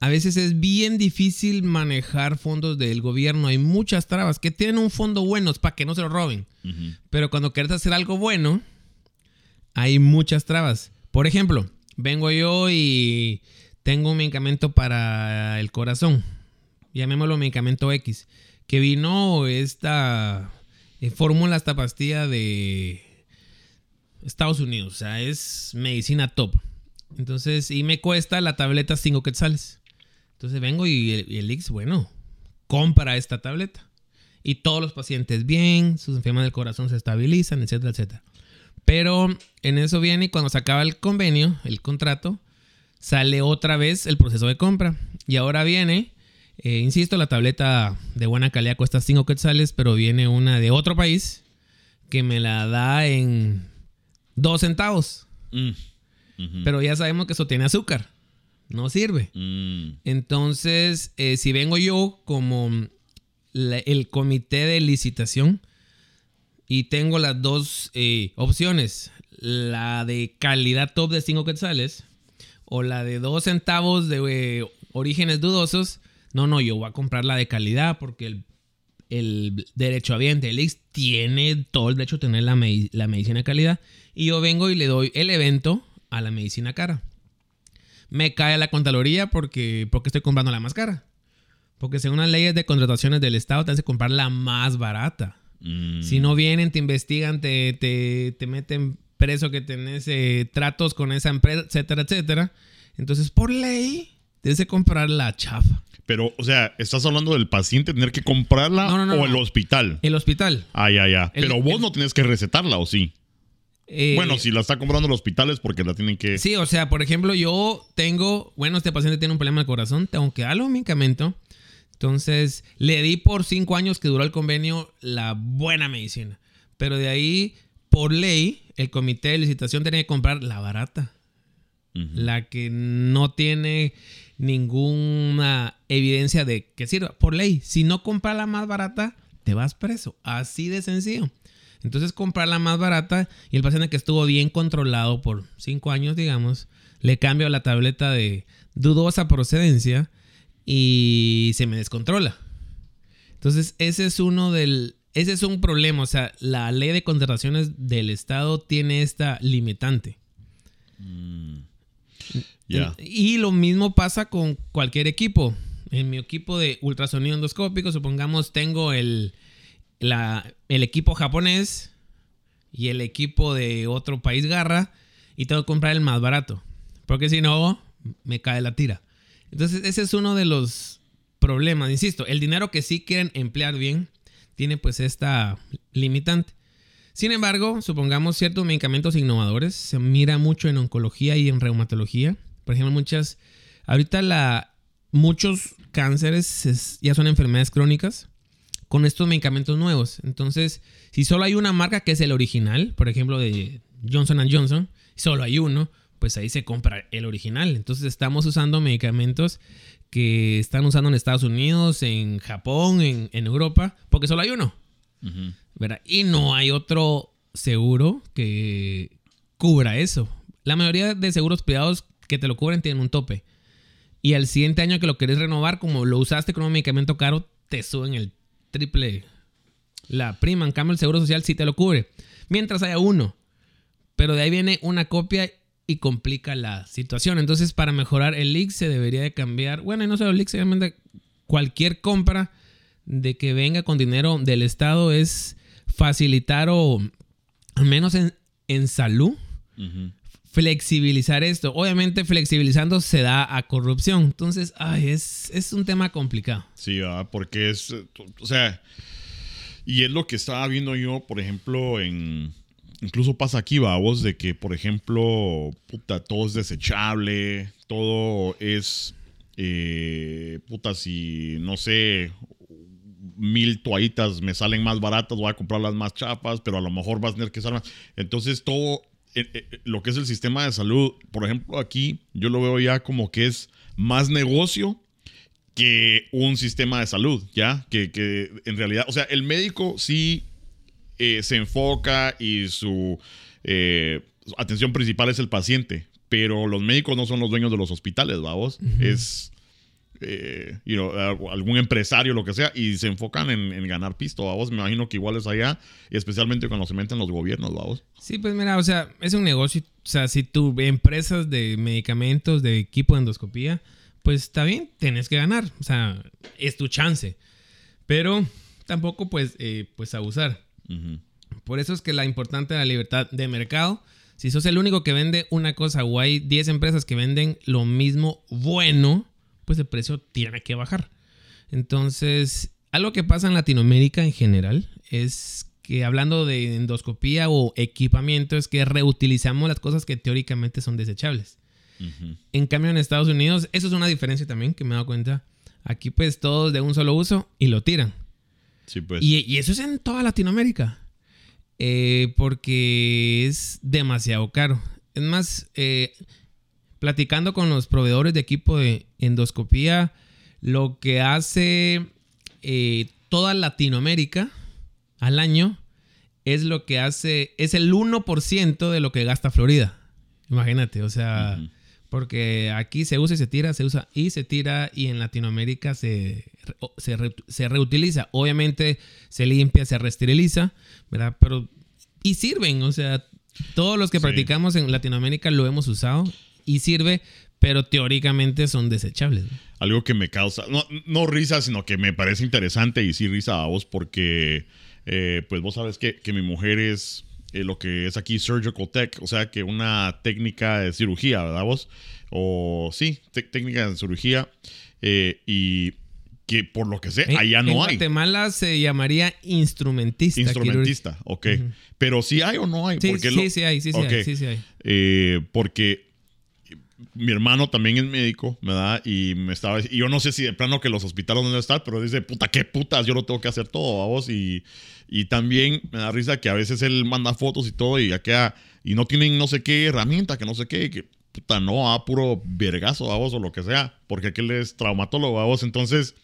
a veces es bien difícil manejar fondos del gobierno. Hay muchas trabas que tienen un fondo bueno para que no se lo roben. Pero cuando quieres hacer algo bueno, hay muchas trabas. Por ejemplo, vengo yo y tengo un medicamento para el corazón. Llamémoslo medicamento X. Que vino esta eh, fórmula, esta pastilla de Estados Unidos. O sea, es medicina top. Entonces, y me cuesta la tableta 5 quetzales. Entonces vengo y el, y el Ix, bueno, compra esta tableta. Y todos los pacientes bien, sus enfermedades del corazón se estabilizan, etcétera, etcétera. Pero en eso viene y cuando se acaba el convenio, el contrato, sale otra vez el proceso de compra. Y ahora viene, eh, insisto, la tableta de buena calidad cuesta 5 quetzales, pero viene una de otro país que me la da en 2 centavos. Mm. Pero ya sabemos que eso tiene azúcar. No sirve. Mm. Entonces, eh, si vengo yo como la- el comité de licitación y tengo las dos eh, opciones, la de calidad top de 5 quetzales o la de 2 centavos de eh, orígenes dudosos, no, no, yo voy a comprar la de calidad porque el, el derechohabiente, el Ix, tiene todo el derecho a tener la, medi- la medicina de calidad y yo vengo y le doy el evento a la medicina cara me cae la Contraloría porque, porque estoy comprando la más cara. Porque según las leyes de contrataciones del Estado, te hace comprar la más barata. Mm. Si no vienen, te investigan, te, te, te meten preso que tenés eh, tratos con esa empresa, etcétera, etcétera. Entonces, por ley, tienes que comprar la chafa. Pero, o sea, ¿estás hablando del paciente tener que comprarla No, no, no, o el hospital? El hospital. Ah, ya, ya. El- Pero vos el- no tienes que recetarla, ¿o sí? eh, bueno, si la está comprando el hospital es porque la tienen que... Sí, o sea, por ejemplo, yo tengo, bueno, este paciente tiene un problema del corazón, tengo que darle un medicamento. Entonces, le di por cinco años que duró el convenio la buena medicina. Pero de ahí, por ley, el comité de licitación tiene que comprar la barata. La que no tiene ninguna evidencia de que sirva. Por ley, si no compras la más barata, te vas preso. Así de sencillo. Entonces comprar la más barata y el paciente que estuvo bien controlado por cinco años, digamos, le cambio la tableta de dudosa procedencia y se me descontrola. Entonces ese es uno del... Ese es un problema, o sea, la ley de contrataciones del Estado tiene esta limitante. Mm. Y lo mismo pasa con cualquier equipo. En mi equipo de ultrasonido endoscópico, supongamos tengo el, la- el equipo japonés y el equipo de otro país garra y tengo que comprar el más barato. Porque si no, me cae la tira. Entonces, ese es uno de los problemas. Insisto, el dinero que sí quieren emplear bien tiene pues esta limitante. Sin embargo, supongamos ciertos medicamentos innovadores, se mira mucho en oncología y en reumatología. Por ejemplo, muchas, ahorita muchos cánceres es- ya son enfermedades crónicas con estos medicamentos nuevos. Entonces, si solo hay una marca que es el original, por ejemplo de Johnson Johnson, solo hay uno, pues ahí se compra el original. Entonces estamos usando medicamentos que están usando en Estados Unidos, en Japón, en, Europa, porque solo hay uno. ¿Verdad? Y no hay otro seguro que cubra eso. La mayoría de seguros privados que te lo cubren tienen un tope. Y al siguiente año que lo querés renovar, como lo usaste con un medicamento caro, te suben el triple la prima. En cambio, el seguro social sí te lo cubre. Mientras haya uno. Pero de ahí viene una copia y complica la situación. Entonces, para mejorar el leak se debería de cambiar. Bueno, y no solo el leak, obviamente cualquier compra de que venga con dinero del Estado es facilitar o al menos en, en salud flexibilizar esto. Obviamente flexibilizando se da a corrupción. Entonces, ay, es, es un tema complicado. Sí, porque es, o sea, y es lo que estaba viendo yo, por ejemplo, en... Incluso pasa aquí, vos, de que, por ejemplo, puta, todo es desechable, todo es, eh, puta, si, no sé, mil toallitas me salen más baratas, voy a comprar las más chapas, pero a lo mejor vas a tener que usar más. Entonces todo eh, eh, lo que es el sistema de salud, por ejemplo, aquí yo lo veo ya como que es más negocio que un sistema de salud, ¿ya? Que, en realidad, o sea, el médico sí eh, se enfoca y su atención principal es el paciente, pero los médicos no son los dueños de los hospitales, vamos. Es eh, algún empresario, lo que sea, y se enfocan en, ganar pisto, vamos. Me imagino que igual es allá, y especialmente cuando se meten los gobiernos, vamos. Sí, pues mira, o sea, es un negocio. O sea, si tu empresas de medicamentos, de equipo de endoscopía, pues está bien, tienes que ganar. O sea, es tu chance. Pero tampoco, pues, eh, pues abusar. Por eso es que la importante de la libertad de mercado. Si sos el único que vende una cosa o hay 10 empresas que venden lo mismo bueno, pues el precio tiene que bajar. Entonces, algo que pasa en Latinoamérica en general es que hablando de endoscopía o equipamiento es que reutilizamos las cosas que teóricamente son desechables. En cambio en Estados Unidos, eso es una diferencia también que me he dado cuenta. Aquí pues todos de un solo uso y lo tiran. Sí, pues. y, eso es en toda Latinoamérica. Eh, porque es demasiado caro. Es más, eh, platicando con los proveedores de equipo de endoscopía, lo que hace eh, toda Latinoamérica al año es lo que hace, es el 1% de lo que gasta Florida. Imagínate, o sea, porque aquí se usa y se tira, se usa y se tira, y en Latinoamérica se, se, reutiliza. Obviamente se limpia, se resteriliza, ¿verdad? Pero, y sirven, o sea, todos los que practicamos en Latinoamérica lo hemos usado y sirve, pero teóricamente son desechables. Algo que me causa, no, risa, sino que me parece interesante y sí risa a vos porque, eh, pues vos sabes que, mi mujer es eh, lo que es aquí surgical tech, o sea que una técnica de cirugía, ¿verdad vos? O sí, técnica de cirugía eh, y que por lo que sé, allá no hay. En Guatemala se llamaría instrumentista. Instrumentista, ok. Pero sí hay o no hay. Sí, sí, sí hay, sí, sí hay, sí, sí hay. porque mi hermano también es médico, ¿verdad? Y me estaba. Y yo no sé si de plano que los hospitales no están, pero dice, puta, qué putas, yo lo tengo que hacer todo, vos. Y, y también me da risa que a veces él manda fotos y todo, y queda. Y no tienen no sé qué herramienta, que no sé qué, que puta, no, a puro vergazo, vos, o lo que sea, porque aquel es traumatólogo, vos. Entonces,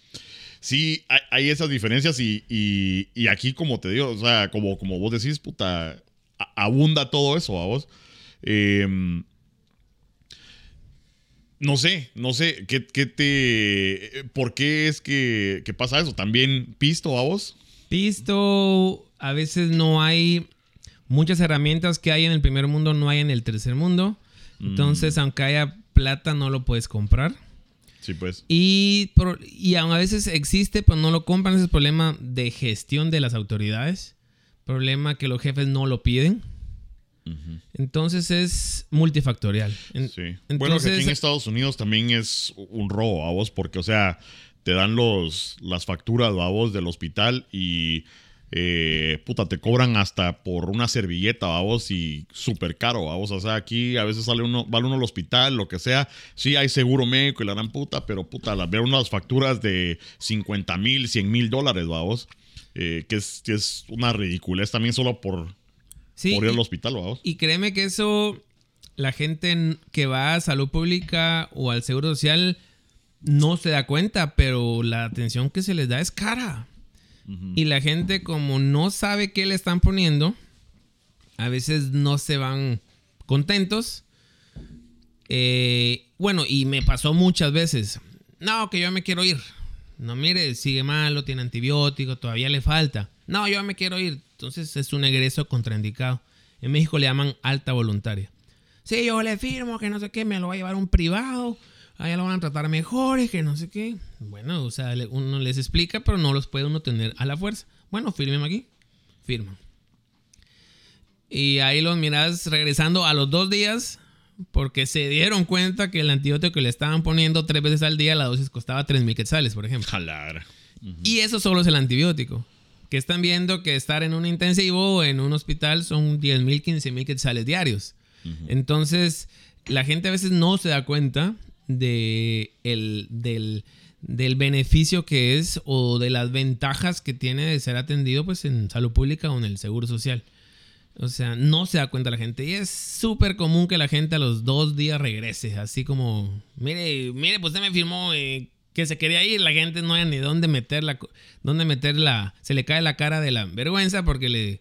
sí, hay, esas diferencias, y, y, aquí, como te digo, o sea, como, como vos decís, puta, abunda todo eso, vos. Eh no sé, no sé, ¿qué, te. ¿Por qué es que, pasa eso? ¿También pisto a vos? Pisto, a veces no hay. Muchas herramientas que hay en el primer mundo no hay en el tercer mundo. Entonces, mm. aunque haya plata, no lo puedes comprar. Sí, pues. Y, y aún a veces existe, pero no lo compran. Ese es el problema de gestión de las autoridades. Problema que los jefes no lo piden. Entonces es multifactorial. sí. bueno, que aquí en Estados Unidos también es un robo a vos, porque, o sea, te dan los, las facturas a vos del hospital y, eh, puta, te cobran hasta por una servilleta a vos y súper caro a vos. O sea, aquí a veces sale uno, vale uno al hospital, lo que sea. Sí, hay seguro médico y la gran puta, pero puta, ver unas facturas de 50 mil, 100 mil dólares, a vos. Eh, que, es, que es una ridiculez también solo por Sí, por ir al hospital, vamos. Y créeme que eso, la gente que va a salud pública o al seguro social no se da cuenta, pero la atención que se les da es cara. Y la gente, como no sabe qué le están poniendo, a veces no se van contentos. Eh, bueno, y me pasó muchas veces. No, que yo me quiero ir. No, mire, sigue malo, tiene antibiótico, todavía le falta. No, yo me quiero ir. Entonces es un egreso contraindicado. En México le llaman alta voluntaria. Sí, yo le firmo que no sé qué, me lo va a llevar un privado. Allá lo van a tratar mejor y que no sé qué. Bueno, o sea, uno les explica, pero no los puede uno tener a la fuerza. Bueno, firmen aquí. Firman. Y ahí los miras regresando a los dos días porque se dieron cuenta que el antibiótico que le estaban poniendo tres veces al día, la dosis costaba 3 mil quetzales, por ejemplo. Jalar. Y eso solo es el antibiótico. Que están viendo que estar en un intensivo o en un hospital son 10 mil, 15 mil quetzales diarios. Entonces, la gente a veces no se da cuenta de el, del, del beneficio que es o de las ventajas que tiene de ser atendido pues, en salud pública o en el seguro social. O sea, no se da cuenta la gente. Y es súper común que la gente a los dos días regrese. Así como, mire, mire, pues usted me firmó eh, que se quería ir. La gente no hay ni dónde meterla. Dónde meterla. Se le cae la cara de la vergüenza porque le,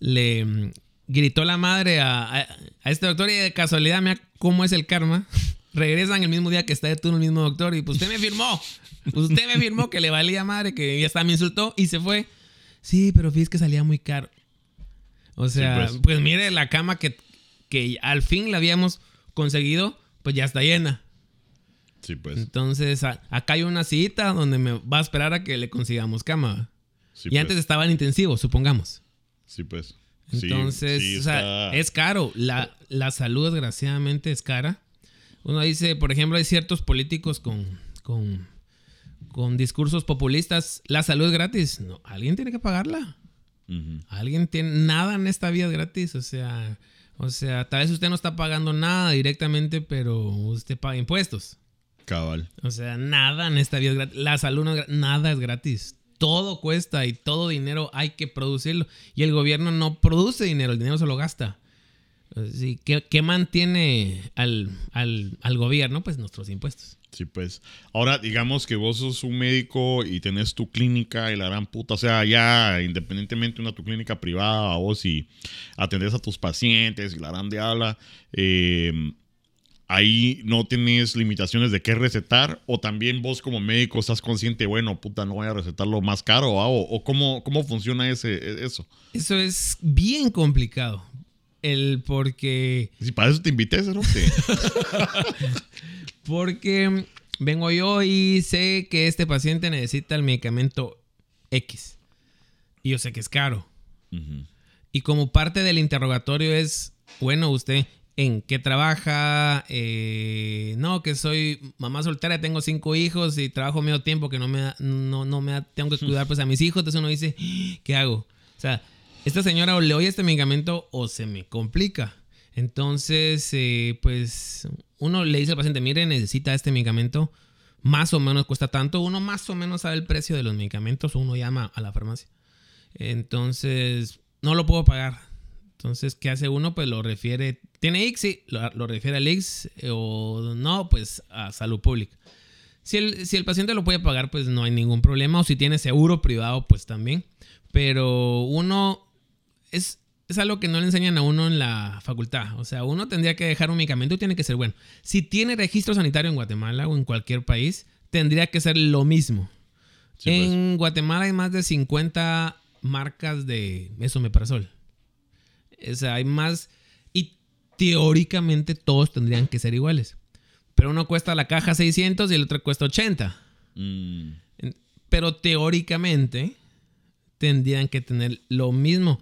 le mm, gritó la madre a, a- a este doctor. Y de casualidad, mira cómo es el karma. *laughs* Regresan el mismo día que está de turno el mismo doctor. Y pues usted me firmó. Pues usted me firmó que le valía madre, que ya está, me insultó y se fue. Sí, pero fíjate que salía muy caro. O sea, pues. pues. mire la cama que, que al fin la habíamos conseguido, pues ya está llena. Sí, pues. Entonces, a- acá hay una cita donde me va a esperar a que le consigamos cama. Sí, y pues. antes estaba en intensivo, supongamos. Sí, pues. Entonces, sí, o sea, está- es caro. La, la salud, desgraciadamente, es cara. Uno dice, por ejemplo, hay ciertos políticos con, con, con discursos populistas. La salud es gratis. No, alguien tiene que pagarla. Alguien tiene nada en esta vida es gratis, o sea, o sea, tal vez usted no está pagando nada directamente, pero usted paga impuestos. Cabal. O sea, nada en esta vida es gratis. La salud no es nada es gratis. Todo cuesta y todo dinero hay que producirlo. Y el gobierno no produce dinero, el dinero se lo gasta. ¿qué, qué mantiene al, al- al gobierno? Pues nuestros impuestos. Sí, pues. Ahora, digamos que vos sos un médico y tenés tu clínica y la gran puta. O sea, ya independientemente de una tu clínica privada, vos y atendés a tus pacientes y la gran diabla, eh, ahí no tenés limitaciones de qué recetar. O también vos como médico estás consciente, bueno, puta, no voy a recetar lo más caro. O, o cómo, cómo funciona ese, eso. Eso es bien complicado. El porque Si para eso te invité, cerote. *laughs* Porque vengo yo y sé que este paciente necesita el medicamento X. Y yo sé que es caro. Y como parte del interrogatorio es, bueno, usted en qué trabaja, Eh, no, que soy mamá soltera, tengo cinco hijos y trabajo medio tiempo que no me da, no, no me da- tengo que cuidar pues a mis hijos, entonces uno dice, ¿qué hago? O sea, esta señora o le doy este medicamento o se me complica. Entonces, eh, pues uno le dice al paciente, mire, necesita este medicamento, más o menos cuesta tanto, uno más o menos sabe el precio de los medicamentos, uno llama a la farmacia. Entonces, no lo puedo pagar. Entonces, ¿qué hace uno? Pues lo refiere, ¿tiene X? Sí, lo, lo refiere al X eh, o no, pues a salud pública. Si el, si el paciente lo puede pagar, pues no hay ningún problema. O si tiene seguro privado, pues también. Pero uno es, es algo que no le enseñan a uno en la facultad. O sea, uno tendría que dejar un medicamento y tiene que ser bueno. Si tiene registro sanitario en Guatemala o en cualquier país, tendría que ser lo mismo. Sí, pues. en Guatemala hay más de 50 marcas de esomeprazol. O sea, hay más y teóricamente todos tendrían que ser iguales. Pero uno cuesta la caja 600 y el otro cuesta 80. Mm. Pero teóricamente tendrían que tener lo mismo.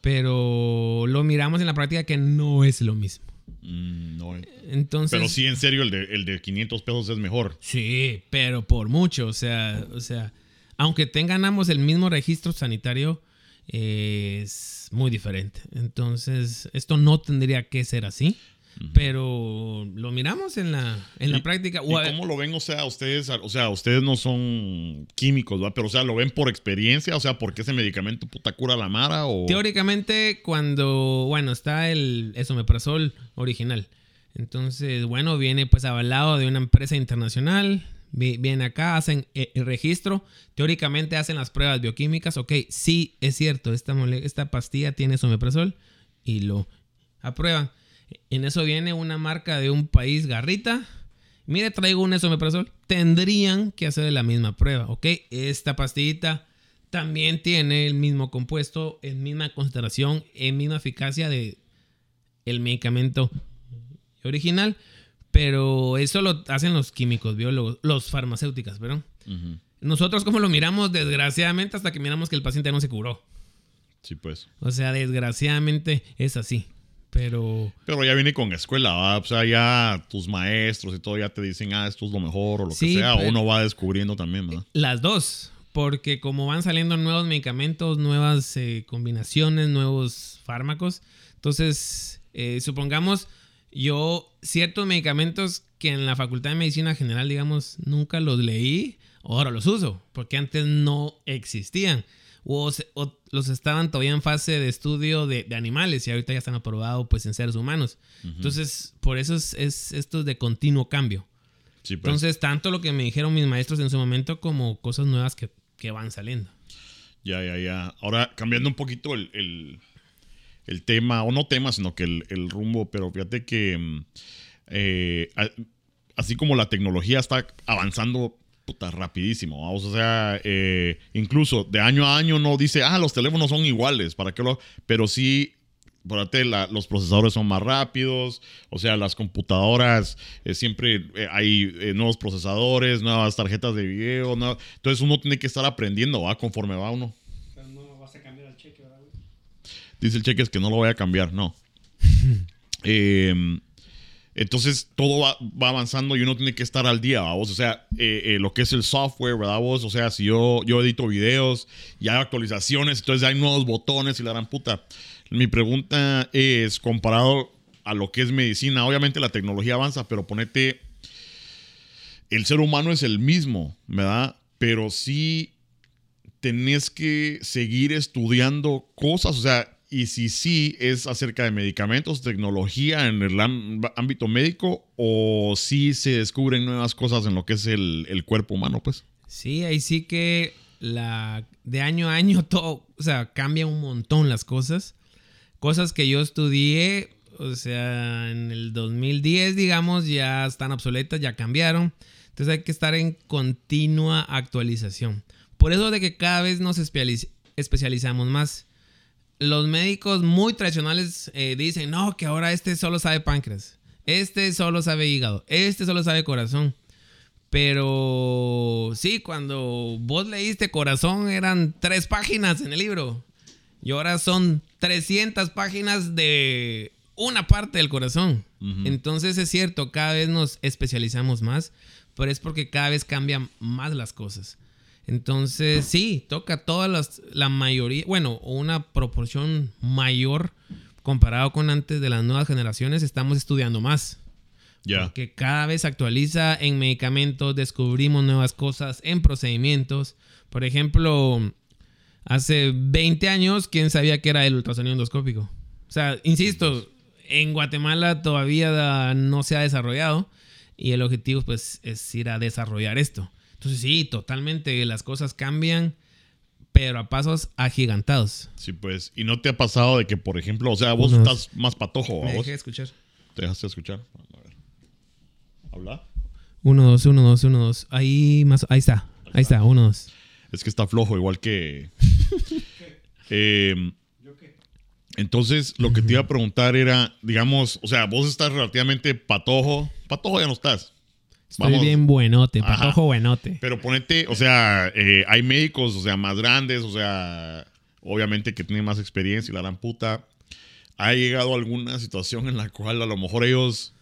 Pero lo miramos en la práctica que no es lo mismo. Mm, no. Entonces, Pero sí, en serio, el de, el de 500 pesos es mejor. Sí, pero por mucho. O sea, o sea, aunque tengan ambos el mismo registro sanitario, eh, es muy diferente. Entonces, esto no tendría que ser así. Pero lo miramos en la, en la ¿Y- práctica. ¿Y O- cómo lo ven? O sea, ustedes, o sea, ustedes no son químicos, ¿va? Pero, o sea, ¿lo ven por experiencia? O sea, ¿por qué ese medicamento puta cura la mara? O... Teóricamente, cuando, bueno, está el esomeprazol original. Entonces, bueno, viene pues avalado de una empresa internacional. Vi- Viene acá, hacen eh, el registro. Teóricamente hacen las pruebas bioquímicas. Ok, sí, es cierto, esta, pastilla tiene esomeprazol y lo aprueban. En eso viene una marca de un país garrita. Mire, traigo un esomeprazol. Tendrían que hacer la misma prueba, ¿ok? Esta pastillita también tiene el mismo compuesto, en misma concentración, en misma eficacia de el medicamento original, pero eso lo hacen los químicos, biólogos, los farmacéuticas, perdón. Nosotros como lo miramos, desgraciadamente, hasta que miramos que el paciente no se curó. Sí, pues. O sea, desgraciadamente es así. Pero Pero ya viene con escuela, ¿va? O sea, ya tus maestros y todo ya te dicen, ah, esto es lo mejor o lo Sí, que sea. pero- Uno va descubriendo también, ¿verdad? las dos, porque como van saliendo nuevos medicamentos, nuevas eh, combinaciones, nuevos fármacos, entonces, eh, supongamos, yo ciertos medicamentos que en la Facultad de Medicina General, digamos, nunca los leí, ahora los uso, porque antes no existían. O, se- o los estaban todavía en fase de estudio de, de animales y ahorita ya están aprobados pues en seres humanos. Entonces, por eso es, es esto de continuo cambio. Sí, pues. Entonces, tanto lo que me dijeron mis maestros en su momento como cosas nuevas que, que van saliendo. Ya, ya, ya. Ahora, cambiando un poquito el, el- el tema, o no tema, sino que el, el rumbo, pero fíjate que mm, eh, así como la tecnología está avanzando puta, rapidísimo, vamos, o sea, eh, incluso de año a año no dice, ah, los teléfonos son iguales, ¿para qué lo...? Pero sí, fíjate, los procesadores son más rápidos, o sea, las computadoras, eh, siempre hay nuevos procesadores, nuevas tarjetas de video, nueva- entonces uno tiene que estar aprendiendo, ¿va? Conforme va uno. Pero no vas a cambiar el cheque, ¿verdad, güey? Dice el cheque es que no lo voy a cambiar, no. *laughs* Eh, entonces todo va, va avanzando y uno tiene que estar al día, vos. O sea, eh, eh, lo que es el software, ¿verdad vos? O sea, si yo, yo edito videos y hay actualizaciones, entonces hay nuevos botones y la gran puta. Mi pregunta es, comparado a lo que es medicina, obviamente la tecnología avanza, pero ponete, el ser humano es el mismo, ¿verdad? Pero sí tenés que seguir estudiando cosas, o sea, y si sí es acerca de medicamentos, tecnología en el ámbito médico, o si se descubren nuevas cosas en lo que es el, cuerpo humano, pues. Sí, ahí sí que la, de año a año *laughs* todo, o sea, cambia un montón las cosas. Cosas que yo estudié, o sea, en el 2010, digamos, ya están obsoletas, ya cambiaron. Entonces hay que estar en continua actualización. Por eso de que cada vez nos especializamos más. Los médicos muy tradicionales eh, dicen, no, que ahora este solo sabe páncreas, este solo sabe hígado, este solo sabe corazón. Pero sí, cuando vos leíste corazón eran tres páginas en el libro. Y ahora son 300 páginas de una parte del corazón. Entonces es cierto, cada vez nos especializamos más, pero es porque cada vez cambian más las cosas. Entonces sí, toca todas las, la mayoría, bueno, una proporción mayor comparado con antes de las nuevas generaciones, estamos estudiando más. Ya. Porque cada vez se actualiza en medicamentos, descubrimos nuevas cosas en procedimientos. Por ejemplo, hace 20 años, ¿quién sabía que era el ultrasonido endoscópico? O sea, insisto, en Guatemala todavía no se ha desarrollado y el objetivo pues es ir a desarrollar esto. Entonces sí, totalmente las cosas cambian, pero a pasos agigantados. Sí, pues. ¿Y no te ha pasado de que, por ejemplo, o sea, vos Unos- estás más patojo, Me ¿a vos? dejé escuchar. ¿Te dejaste escuchar? A ver. ¿Habla? Uno, dos, uno, dos, uno, dos. Ahí más, ahí está, ahí está, uno, dos. Es que está flojo, igual que. *laughs* Eh, ¿Yo qué? entonces, lo que te iba a preguntar era, digamos, o sea, vos estás relativamente patojo. Patojo ya no estás. Estoy Vamos. bien buenote, patojo buenote. Pero ponete, o sea, eh, hay médicos, o sea, más grandes, o sea, obviamente que tienen más experiencia y la gran puta. ¿Ha llegado alguna situación en la cual a lo mejor ellos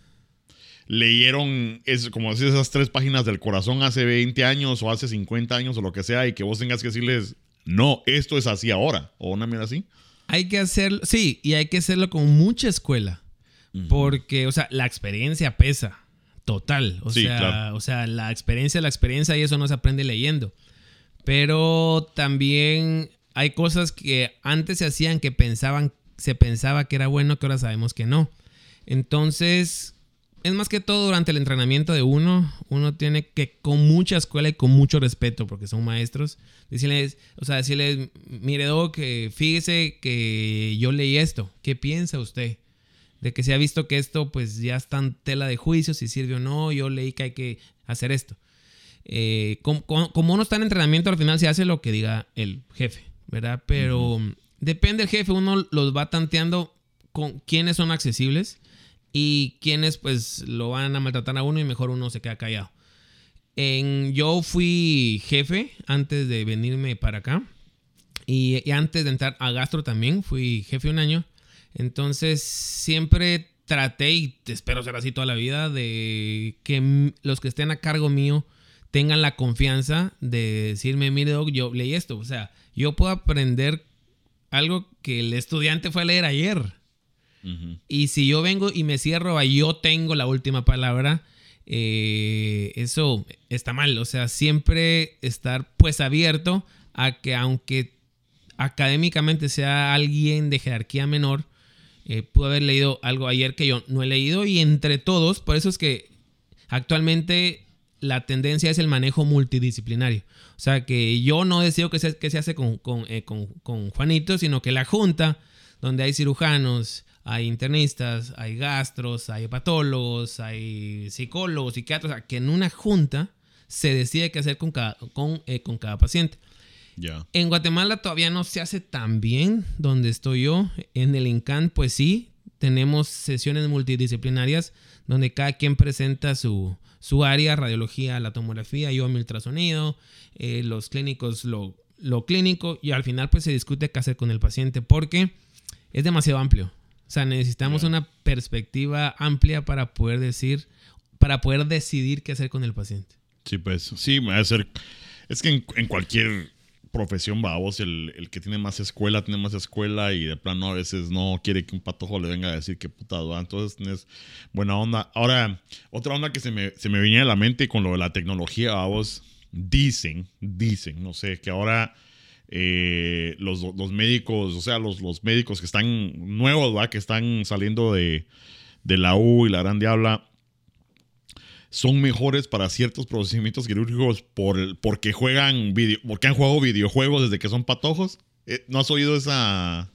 leyeron, es, como decís, esas tres páginas del corazón hace 20 años o hace 50 años o lo que sea y que vos tengas que decirles, no, esto es así ahora? ¿O una mierda así? Hay que hacerlo, sí, y hay que hacerlo con mucha escuela. Porque, o sea, la experiencia pesa. Total. O Sí, sea, claro. o sea, la experiencia, la experiencia y eso no se aprende leyendo. Pero también hay cosas que antes se hacían que pensaban, se pensaba que era bueno, que ahora sabemos que no. Entonces, es más que todo durante el entrenamiento de uno, uno tiene que con mucha escuela y con mucho respeto, porque son maestros, decirles, o sea, decirles, mire, Doc, que fíjese que yo leí esto, ¿qué piensa usted? De que se ha visto que esto pues ya está en tela de juicio, si sirve o no, yo leí que hay que hacer esto. Eh, como, como- uno está en entrenamiento, al final se hace lo que diga el jefe, ¿verdad? Pero depende del jefe, uno los va tanteando con quiénes son accesibles y quiénes pues lo van a maltratar a uno y mejor uno se queda callado. En, yo fui jefe antes de venirme para acá y, y antes de entrar a Gastro también fui jefe un año. Entonces siempre traté y espero ser así toda la vida de que los que estén a cargo mío tengan la confianza de decirme, mire, Doc, yo leí esto. O sea, yo puedo aprender algo que el estudiante fue a leer ayer. Y si yo vengo y me cierro a yo tengo la última palabra, eh, eso está mal. O sea, siempre estar pues abierto a que aunque académicamente sea alguien de jerarquía menor, eh, pudo haber leído algo ayer que yo no he leído y entre todos, por eso es que actualmente la tendencia es el manejo multidisciplinario. O sea, que yo no deseo que se, que se hace con, con, eh, con- con Juanito, sino que la junta, donde hay cirujanos, hay internistas, hay gastros, hay hepatólogos, hay psicólogos, psiquiatras, que en una junta se decide qué hacer con cada, con, eh, con cada paciente. En Guatemala todavía no se hace tan bien donde estoy yo. En el INCAN, pues sí, tenemos sesiones multidisciplinarias donde cada quien presenta su, su área, radiología, la tomografía, yo mi ultrasonido, eh, los clínicos lo, lo clínico y al final pues se discute qué hacer con el paciente porque es demasiado amplio. O sea, necesitamos una perspectiva amplia para poder decir, para poder decidir qué hacer con el paciente. Sí, pues sí, me va a ser. Es que en, en cualquier profesión, vamos, el, el que tiene más escuela, tiene más escuela y de plano a veces no quiere que un patojo le venga a decir qué puta va. Entonces tienes buena onda. Ahora, otra onda que se me, se me venía a la mente con lo de la tecnología, vamos, dicen, dicen, no sé, que ahora eh, los, los médicos, o sea, los, los médicos que están nuevos, ¿va? que están saliendo de, de la U y la gran diabla, son mejores para ciertos procedimientos quirúrgicos por, porque juegan video, porque han jugado videojuegos desde que son patojos. Eh, ¿No has oído esa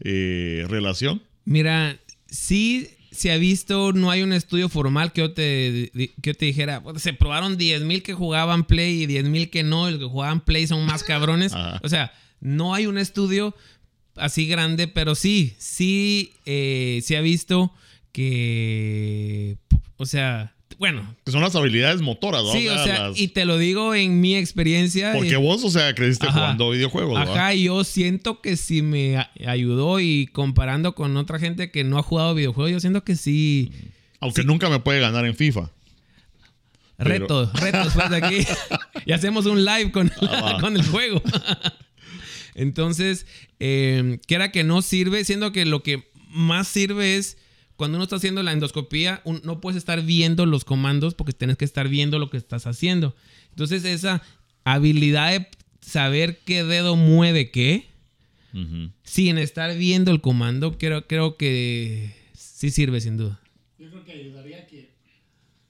eh, relación? Mira, sí se ha visto, no hay un estudio formal que yo te, que yo te dijera, "Puta, se probaron 10.000 que jugaban Play y 10.000 que no, los que jugaban Play son más cabrones. *laughs* Ajá. O sea, no hay un estudio así grande, pero sí, sí eh, se ha visto que, o sea, bueno, Que son las habilidades motoras, ¿no? sí, o sea, las- y te lo digo en mi experiencia. porque eh, vos, o sea, creciste Ajá. jugando videojuegos, ¿verdad? Ajá, y yo siento que sí me ayudó y comparando con otra gente que no ha jugado videojuegos, yo siento que sí. Aunque nunca me puede ganar en FIFA. Pero- Retos, *laughs* retos, pues aquí. y hacemos un live con, Ah, *laughs* con el juego. *laughs* Entonces, eh, que era que no sirve, siendo que lo que más sirve es cuando uno está haciendo la endoscopía, un- no puedes estar viendo los comandos porque tienes que estar viendo lo que estás haciendo. Entonces, esa habilidad de saber qué dedo mueve qué, sin estar viendo el comando, creo, creo que sí sirve sin duda. Yo creo que ayudaría a que,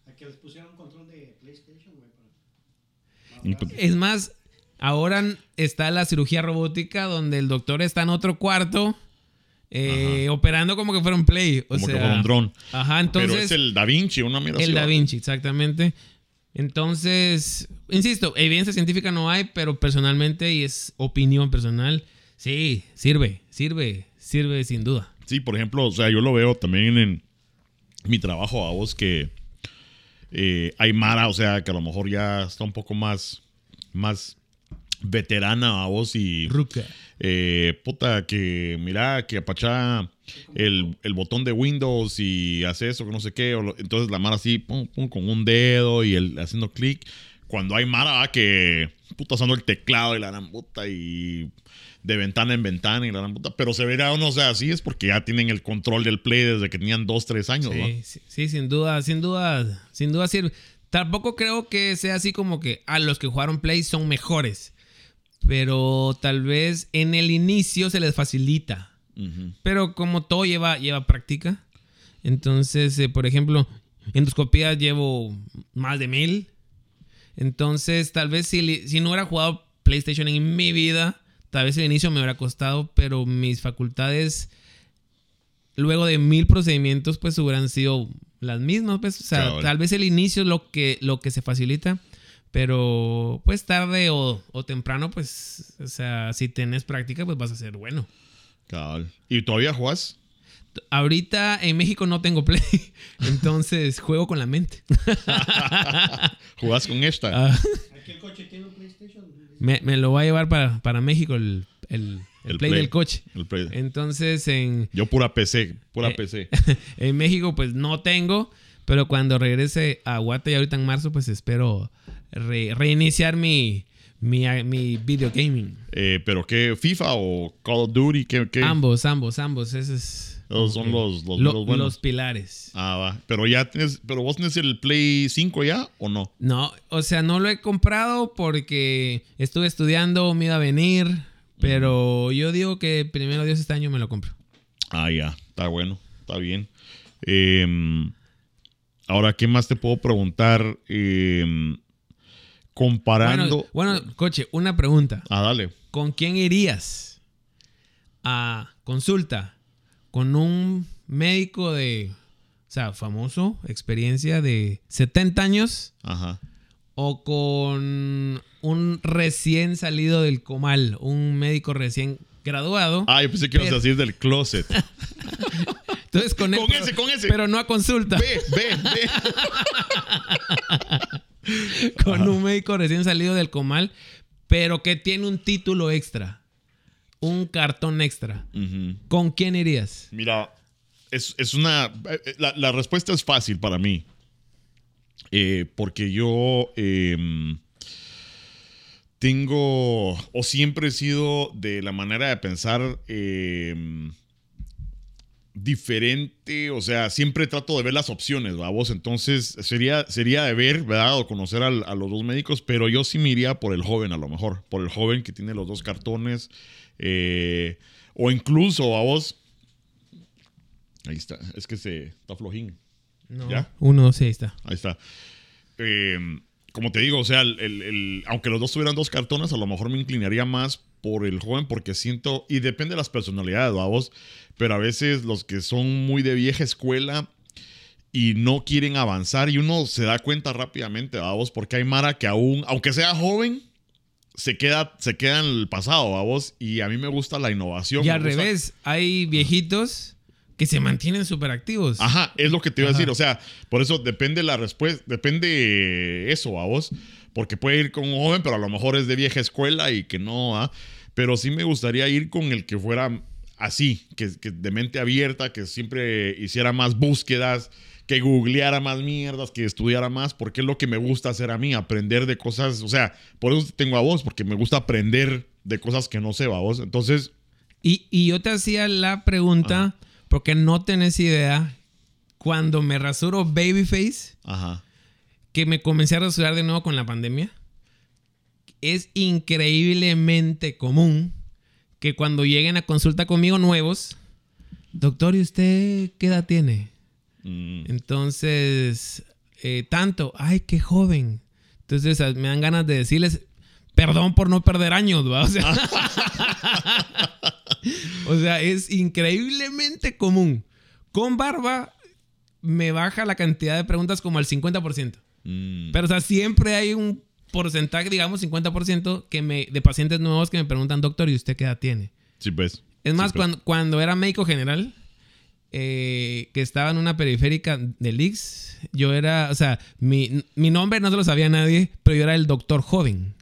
a que les pusieran un control de PlayStation, güey. para- pues- Es más, ahora está la cirugía robótica donde el doctor está en otro cuarto eh, operando como que fuera un play. O Como que fuera un dron. Ajá, Pero entonces... es el Da Vinci, una mierda El Da. Vinci, exactamente. Entonces, insisto, evidencia científica no hay, pero personalmente, y es opinión personal, sí, sirve, sirve, sirve sin duda. Sí, por ejemplo, o sea, yo lo veo también en mi trabajo a vos que eh, hay Mara, o sea, que a lo mejor ya está un poco más, más veterana a vos y Ruca. eh, puta, que mira, que apachá el, el botón de Windows y hace eso, que no sé qué. o lo- entonces la Mara así, pum, pum, con un dedo y el, haciendo clic. Cuando hay Mara ¿va? que, puta, usando el teclado y la gran puta y de ventana en ventana y la gran puta. Pero se verá uno, o sea, así es porque ya tienen el control del play desde que tenían dos, tres años, ¿no? Sí, sí, sí, sin duda, sin duda, sin duda sirve. Tampoco creo que sea así como que a los que jugaron Play son mejores. Pero tal vez en el inicio se les facilita. Ujú. Pero como todo lleva, lleva práctica. Entonces, eh, por ejemplo, endoscopía llevo más de mil. Entonces, tal vez si, si no hubiera jugado PlayStation en mi vida, tal vez el inicio me hubiera costado, pero mis facultades luego de mil procedimientos, pues hubieran sido las mismas, pues, o sea, tal vez el inicio es lo que, lo que se facilita, pero pues tarde o, o temprano, pues, o sea, si tenés práctica, pues vas a ser bueno. Cabal. ¿Y todavía jugás? Ahorita en México no tengo play, *laughs* entonces juego con la mente. *laughs* ¿Jugás con esta? Ah, Aquí el coche tiene un PlayStation. me, me lo voy a llevar para, para México el, el- el El play, Play. del coche. El Play. Entonces en, Yo pura PC, pura Eh, PC. *laughs* en México pues no tengo, pero cuando regrese a Guate y ahorita en marzo pues espero re- reiniciar mi, mi, mi video gaming. Eh, ¿Pero qué? ¿FIFA o Call of Duty? ¿Qué? qué? Ambos, ambos, ambos. Ese es... Esos son los- los lo- buenos. los pilares. Ah, va. Pero ya tienes, pero vos tenés el Play 5 ya o no? No, o sea, no lo he comprado porque estuve estudiando, me iba a venir, pero yo digo que primero Dios este año me lo compro. Ah, ya. Está bueno. Está bien. Eh, ahora, ¿qué más te puedo preguntar? Eh, comparando. Bueno, bueno, coche, una pregunta. Ah, dale. ¿Con quién irías a consulta? ¿Con un médico de, o sea, famoso, experiencia de 70 años? Ajá. ¿O con un recién salido del comal, un médico recién graduado? Ah, yo pensé que ibas a decir del closet. *laughs* Entonces con, él, con pero- ese, con ese. Pero no a consulta. Ve, ve, ve. *laughs* con un médico recién salido del comal, pero que tiene un título extra, un cartón extra. ¿Con quién irías? Mira, es, es una. eh, La, la respuesta es fácil para mí. Eh, porque yo eh, tengo. O siempre he sido de la manera de pensar. eh, diferente, o sea, siempre trato de ver las opciones, vamos, entonces sería, sería de ver, ¿verdad? O conocer al- a los dos médicos, pero yo sí me iría por el joven a lo mejor, por el joven que tiene los dos cartones, eh, o incluso, a vos, ahí está, es que se está flojín, No. ¿Ya? Uno, sí, ahí está. ahí está. Eh, como te digo, o sea, el- el- el- aunque los dos tuvieran dos cartones, a lo mejor me inclinaría más por el joven porque siento, y depende de las personalidades, vamos, pero a veces los que son muy de vieja escuela y no quieren avanzar y uno se da cuenta rápidamente, vamos, porque hay Mara que aún, aunque sea joven, se queda, se queda en el pasado, vamos, y a mí me gusta la innovación. Y al gusta- revés, hay viejitos que se mantienen súper activos. Ajá, es lo que te iba a decir. O sea, por eso depende la respuesta, depende eso a vos. Porque puede ir con un joven, pero a lo mejor es de vieja escuela y que no, ¿ah? Pero sí me gustaría ir con el que fuera así, que, que de mente abierta, que siempre hiciera más búsquedas, que googleara más mierdas, que estudiara más, porque es lo que me gusta hacer a mí, aprender de cosas. O sea, por eso tengo a vos, porque me gusta aprender de cosas que no sé, a vos. Entonces, Y, y yo te hacía la pregunta, porque no tenés idea, cuando me rasuro Babyface, ajá. Que me comencé a rasurar de nuevo con la pandemia, es increíblemente común que cuando lleguen a consulta conmigo nuevos, doctor, ¿y usted qué edad tiene? Mm, Entonces, eh, tanto, ay, qué joven. Entonces me dan ganas de decirles, perdón por no perder años, ¿va? O sea, *laughs* o sea, es increíblemente común. Con barba me baja la cantidad de preguntas como al 50%. Mm. Pero, o sea, siempre hay un porcentaje, digamos 50% que me, de pacientes nuevos que me preguntan, doctor, ¿y usted qué edad tiene? sí, pues. Es más, Sí, pues. cuando, cuando era médico general, eh, que estaba en una periférica del Ix, yo era, o sea, mi, mi nombre no se lo sabía nadie, pero yo era el doctor joven,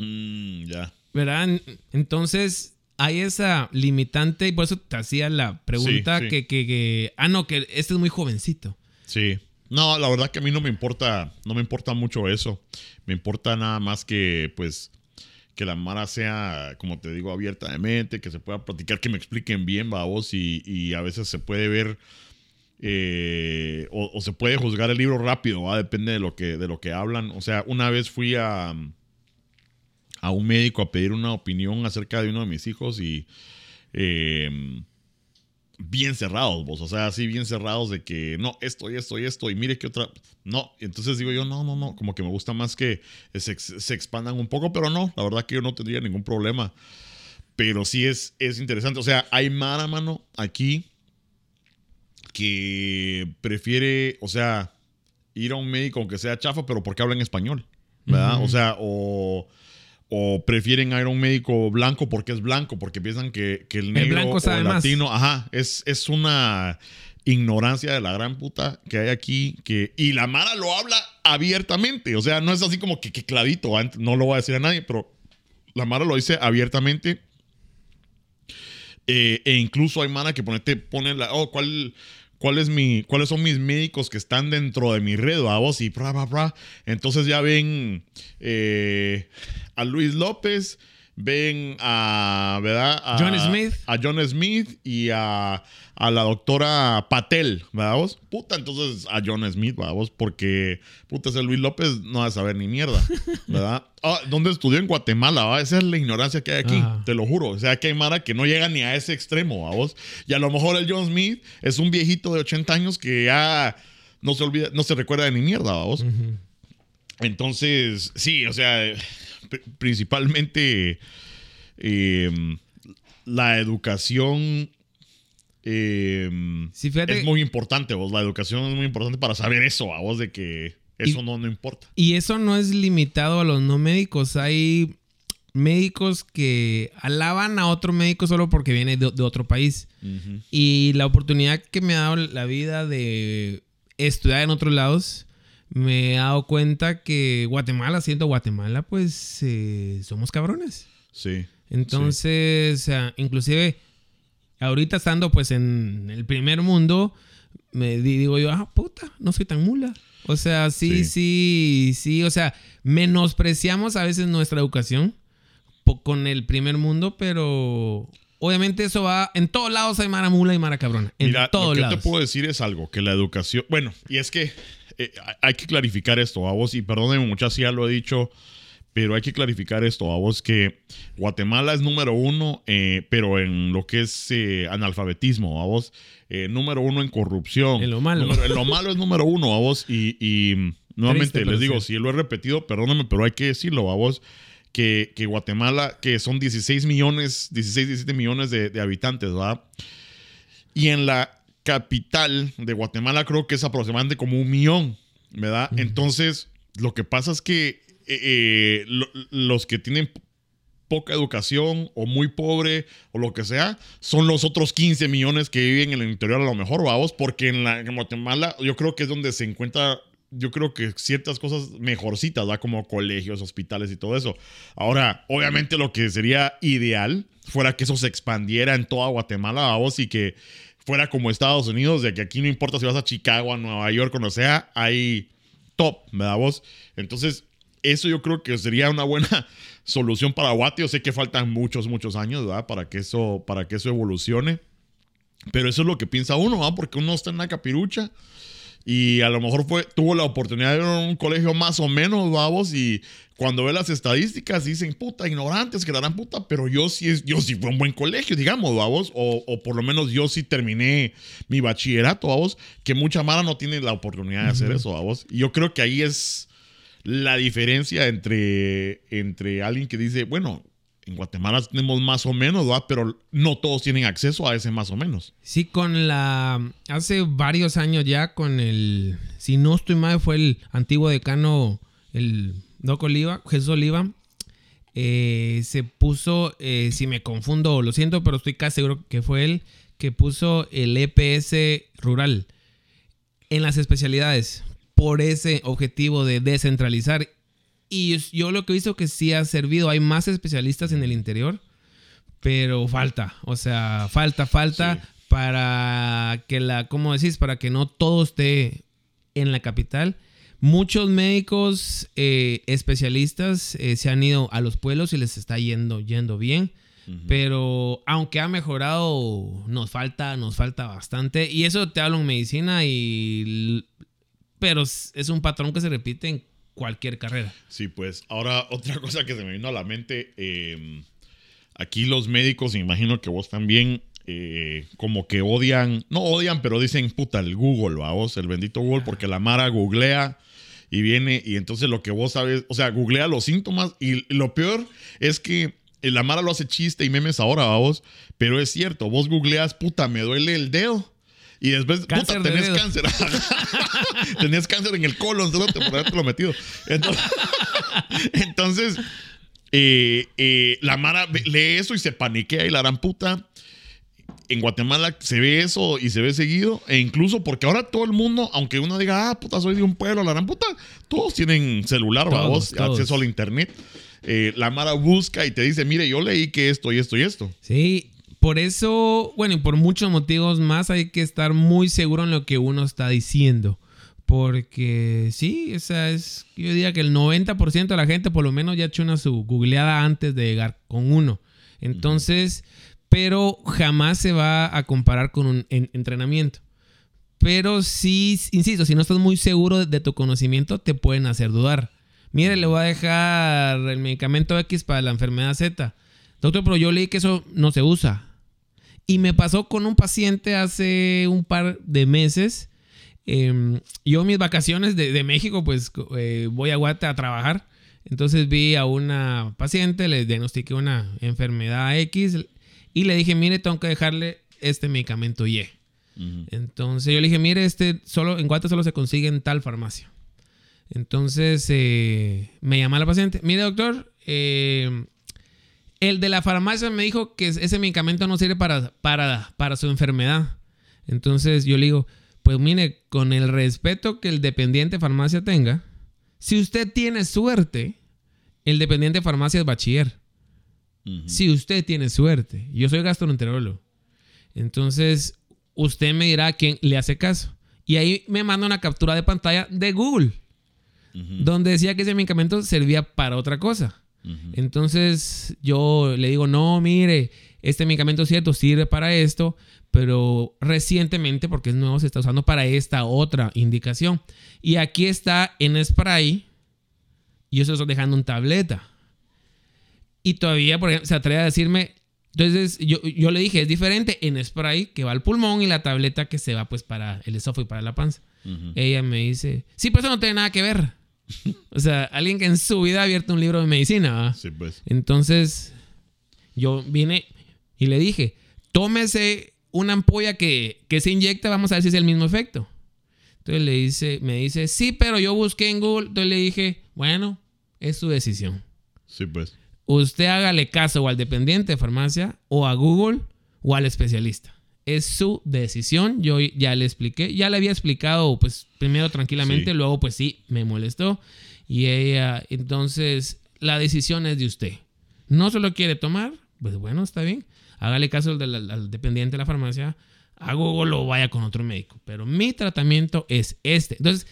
Mm, ya. ¿verdad? En- Entonces, hay esa limitante y por eso te hacía la pregunta Sí, sí. Que, que, que, ah, no, que este es muy jovencito. Sí. No, la verdad que a mí no me importa, no me importa mucho eso. Me importa nada más que, pues, que la Mara sea, como te digo, abierta de mente, que se pueda platicar, que me expliquen bien, vos, y, y a veces se puede ver eh, o, o se puede juzgar el libro rápido, ¿va? depende de lo que, de lo que hablan. O sea, una vez fui a, a un médico a pedir una opinión acerca de uno de mis hijos y eh, bien cerrados, vos, o sea, así bien cerrados de que no, esto y esto y esto, y mire que otra, no, entonces digo yo, no, no, no, como que me gusta más que se, se expandan un poco, pero no, la verdad que yo no tendría ningún problema, pero sí es, es interesante, o sea, hay mara, mano, aquí que prefiere, o sea, ir a un médico aunque sea chafa, pero porque habla en español, ¿verdad? O sea, o, o prefieren ir a un médico blanco porque es blanco, porque piensan que, que el negro blanco o el más. latino, ajá, es, es una ignorancia de la gran puta que hay aquí, que, y la Mara lo habla abiertamente, o sea, no es así como que, que clavito, ant- no lo voy a decir a nadie, pero la Mara lo dice abiertamente. Eh, e incluso hay Mara que ponete, pone la, oh, ¿cuál, cuál es mi, cuáles son mis médicos que están dentro de mi red, a vos y bra, bra, bra. Entonces ya ven eh, a Luis López, ven a, ¿verdad? A, John Smith. A John Smith y a, a la doctora Patel, ¿verdad vos? Puta, entonces a John Smith, ¿verdad vos? Porque, puta, ese Luis López no va a saber ni mierda, *laughs* ¿verdad? Ah, ¿Dónde estudió? En Guatemala, ¿va? Esa es la ignorancia que hay aquí, Ajá. te lo juro. O sea, que hay Mara que no llega ni a ese extremo, ¿va vos? Y a lo mejor el John Smith es un viejito de 80 años que ya no se olvida, no se recuerda de ni mierda. Ujú. Entonces, sí, o sea, principalmente eh, la educación eh, Sí, es muy importante, vos. La educación es muy importante para saber eso, a vos, de que eso Y- no, no importa. Y eso no es limitado a los no médicos. Hay médicos que alaban a otro médico solo porque viene de, de otro país. Y la oportunidad que me ha dado la vida de estudiar en otros lados, me he dado cuenta que Guatemala, siendo Guatemala, pues eh, somos cabrones. Sí. Entonces, o sea, inclusive ahorita estando pues en el primer mundo, me di- digo yo, ah, puta, no soy tan mula. O sea, sí, sí, sí, o sea, menospreciamos a veces nuestra educación con el primer mundo, pero obviamente eso va, en todos lados hay mara mula y mara cabrona. En Mira, lo todos que yo lados. te puedo decir es algo, que la educación, bueno, y es que eh, hay que clarificar esto, a vos, y perdónenme muchas si ya lo he dicho, pero hay que clarificar esto, a vos, que Guatemala es número uno, eh, pero en lo que es eh, analfabetismo, a vos, eh, número uno en corrupción. En lo malo. Número- en lo malo es número uno, a vos, y, y, nuevamente Triste, les digo, sí. si lo he repetido, perdóname, pero hay que decirlo, a vos. Que, que Guatemala, que son 16 millones, 16, 17 millones de, de habitantes, ¿verdad? Y en la capital de Guatemala creo que es aproximadamente como un millón, ¿verdad? Entonces, lo que pasa es que eh, eh, lo- los que tienen poca educación o muy pobre o lo que sea, son los otros 15 millones que viven en el interior a lo mejor, vamos, porque en, la, en Guatemala yo creo que es donde se encuentra, yo creo que ciertas cosas mejorcitas, ¿verdad? Como colegios, hospitales y todo eso. Ahora, obviamente lo que sería ideal fuera que eso se expandiera en toda Guatemala, vamos, y que fuera como Estados Unidos, de que aquí no importa si vas a Chicago, a Nueva York, o no sea, hay top, ¿verdad vos? Entonces, eso yo creo que sería una buena *laughs* solución para Guate. Yo sé que faltan muchos, muchos años, ¿verdad? Para que eso, para que eso evolucione. Pero eso es lo que piensa uno, ¿verdad? Porque uno está en la capirucha y a lo mejor fue, tuvo la oportunidad de ir a un colegio más o menos, vamos, y cuando ve las estadísticas dicen, puta, ignorantes, que la puta, pero yo sí, es, yo sí fue un buen colegio, digamos, vamos, o, o por lo menos yo sí terminé mi bachillerato, vamos, que mucha mara no tiene la oportunidad de hacer eso, vamos. Y yo creo que ahí es la diferencia entre, entre alguien que dice, bueno, en Guatemala tenemos más o menos, ¿verdad? Pero no todos tienen acceso a ese más o menos. Sí, con la. Hace varios años ya, con el. Si no estoy mal, fue el antiguo decano, el Doc Oliva, Jesús Oliva. eh, se puso, eh, si me confundo, lo siento, pero estoy casi seguro que fue él que puso el EPS rural en las especialidades por ese objetivo de descentralizar. Y yo lo que he visto que sí ha servido, hay más especialistas en el interior, pero falta, o sea, falta, falta Sí. para que la, ¿cómo decís? Para que no todo esté en la capital. Muchos médicos eh, especialistas eh, se han ido a los pueblos y les está yendo, yendo bien. Pero aunque ha mejorado, nos falta, nos falta bastante. Y eso te hablo en medicina y... Pero es un patrón que se repite en cualquier carrera. Sí, pues ahora *laughs* otra cosa que se me vino a la mente, eh, aquí los médicos, imagino que vos también, eh, como que odian, no odian, pero dicen, puta, el Google, vos, el bendito Google, porque la Mara googlea y viene y entonces lo que vos sabes, o sea, googlea los síntomas y lo peor es que la Mara lo hace chiste y memes ahora, vos, pero es cierto, vos googleas, puta, me duele el dedo. Y después, Cáncer puta, de tenías dedo. cáncer. *laughs* tenías cáncer en el colon, ¿no? por haberte lo metido. Entonces, *laughs* entonces eh, eh, la Mara lee eso y se paniquea y la gran puta. En Guatemala se ve eso y se ve seguido. E incluso porque ahora todo el mundo, aunque uno diga, ah, puta, soy de un pueblo, la gran puta, todos tienen celular, todos. acceso al internet. Eh, la Mara busca y te dice, mire, yo leí que esto y esto y esto. Sí, por eso, bueno, y por muchos motivos más hay que estar muy seguro en lo que uno está diciendo. Porque sí, o sea, es, yo diría que el 90% de la gente por lo menos ya ha hecho una su googleada antes de llegar con uno. Entonces, pero jamás se va a comparar con un en- entrenamiento. Pero sí, insisto, si no estás muy seguro de tu conocimiento, te pueden hacer dudar. Mire, le voy a dejar el medicamento X para la enfermedad Z. Doctor, pero yo leí que eso no se usa. Y me pasó con un paciente hace un par de meses. Eh, yo mis vacaciones de, de México, pues eh, voy a Guate a trabajar. Entonces vi a una paciente, le diagnostiqué una enfermedad X y le dije, mire, tengo que dejarle este medicamento Y. Entonces yo le dije, mire, este solo en Guate solo se consigue en tal farmacia. Entonces eh, me llama la paciente, mire doctor, eh, el de la farmacia me dijo que ese medicamento no sirve para, para, para su enfermedad. Entonces yo le digo, pues mire, con el respeto que el dependiente de farmacia tenga, si usted tiene suerte, el dependiente de farmacia es bachiller. Si usted tiene suerte, yo soy gastroenterólogo. Entonces, usted me dirá a quién le hace caso. Y ahí me manda una captura de pantalla de Google, donde decía que ese medicamento servía para otra cosa. Entonces, yo le digo, no, mire, este medicamento es cierto, sirve para esto, pero recientemente, porque es nuevo, se está usando para esta otra indicación. Y aquí está en spray, y yo se lo estoy dejando en tableta. Y todavía, por ejemplo, se atreve a decirme. Entonces, yo, yo le dije, es diferente en spray que va al pulmón y la tableta que se va pues para el esófago y para la panza. Ella me dice, sí, pero eso no tiene nada que ver. *laughs* o sea, alguien que en su vida ha abierto un libro de medicina. ¿va? Sí, pues. Entonces, yo vine y le dije, tómese una ampolla que, que se inyecta, vamos a ver si es el mismo efecto. Entonces le dice, me dice, sí, pero yo busqué en Google. Entonces le dije, bueno, es su decisión. Sí, pues. Usted hágale caso o al dependiente de farmacia, o a Google, o al especialista. Es su decisión. Yo ya le expliqué, ya le había explicado, pues primero tranquilamente, Sí. luego, pues sí, me molestó. Y ella, entonces, la decisión es de usted. No se lo quiere tomar, pues bueno, está bien. Hágale caso al, dependiente de la farmacia, Google o vaya con otro médico. Pero mi tratamiento es este. Entonces,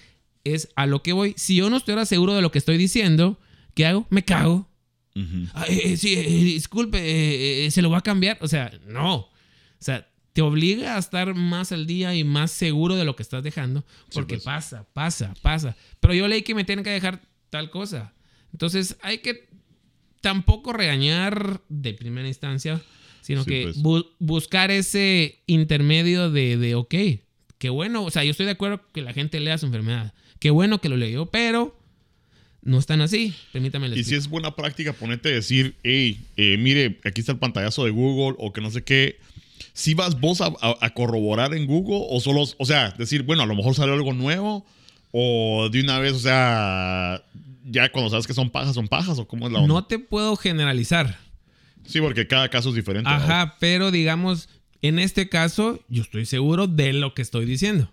es a lo que voy. Si yo no estuviera seguro de lo que estoy diciendo, ¿qué hago? Me cago. Ujú. Ah, eh, eh, sí, eh, disculpe, eh, se lo va a cambiar. O sea, no. O sea, te obliga a estar más al día y más seguro de lo que estás dejando. Porque pues. pasa, pasa, pasa. Pero yo leí que me tienen que dejar tal cosa. Entonces, hay que tampoco regañar de primera instancia, sino Sí, que pues. bu- buscar ese intermedio de, de, ok, qué bueno. O sea, yo estoy de acuerdo que la gente lea su enfermedad. Qué bueno que lo leyó, pero no están así. Permítame Y si es buena práctica ponerte a decir, hey, eh, mire, aquí está el pantallazo de Google o que no sé qué. Si vas vos a, a- a corroborar en Google o solo, o sea, decir, bueno, a lo mejor salió algo nuevo o de una vez, o sea, ya cuando sabes que son pajas, son pajas o cómo es la onda. No te puedo generalizar. Sí, porque cada caso es diferente. Ajá, pero digamos, en este caso, yo estoy seguro de lo que estoy diciendo.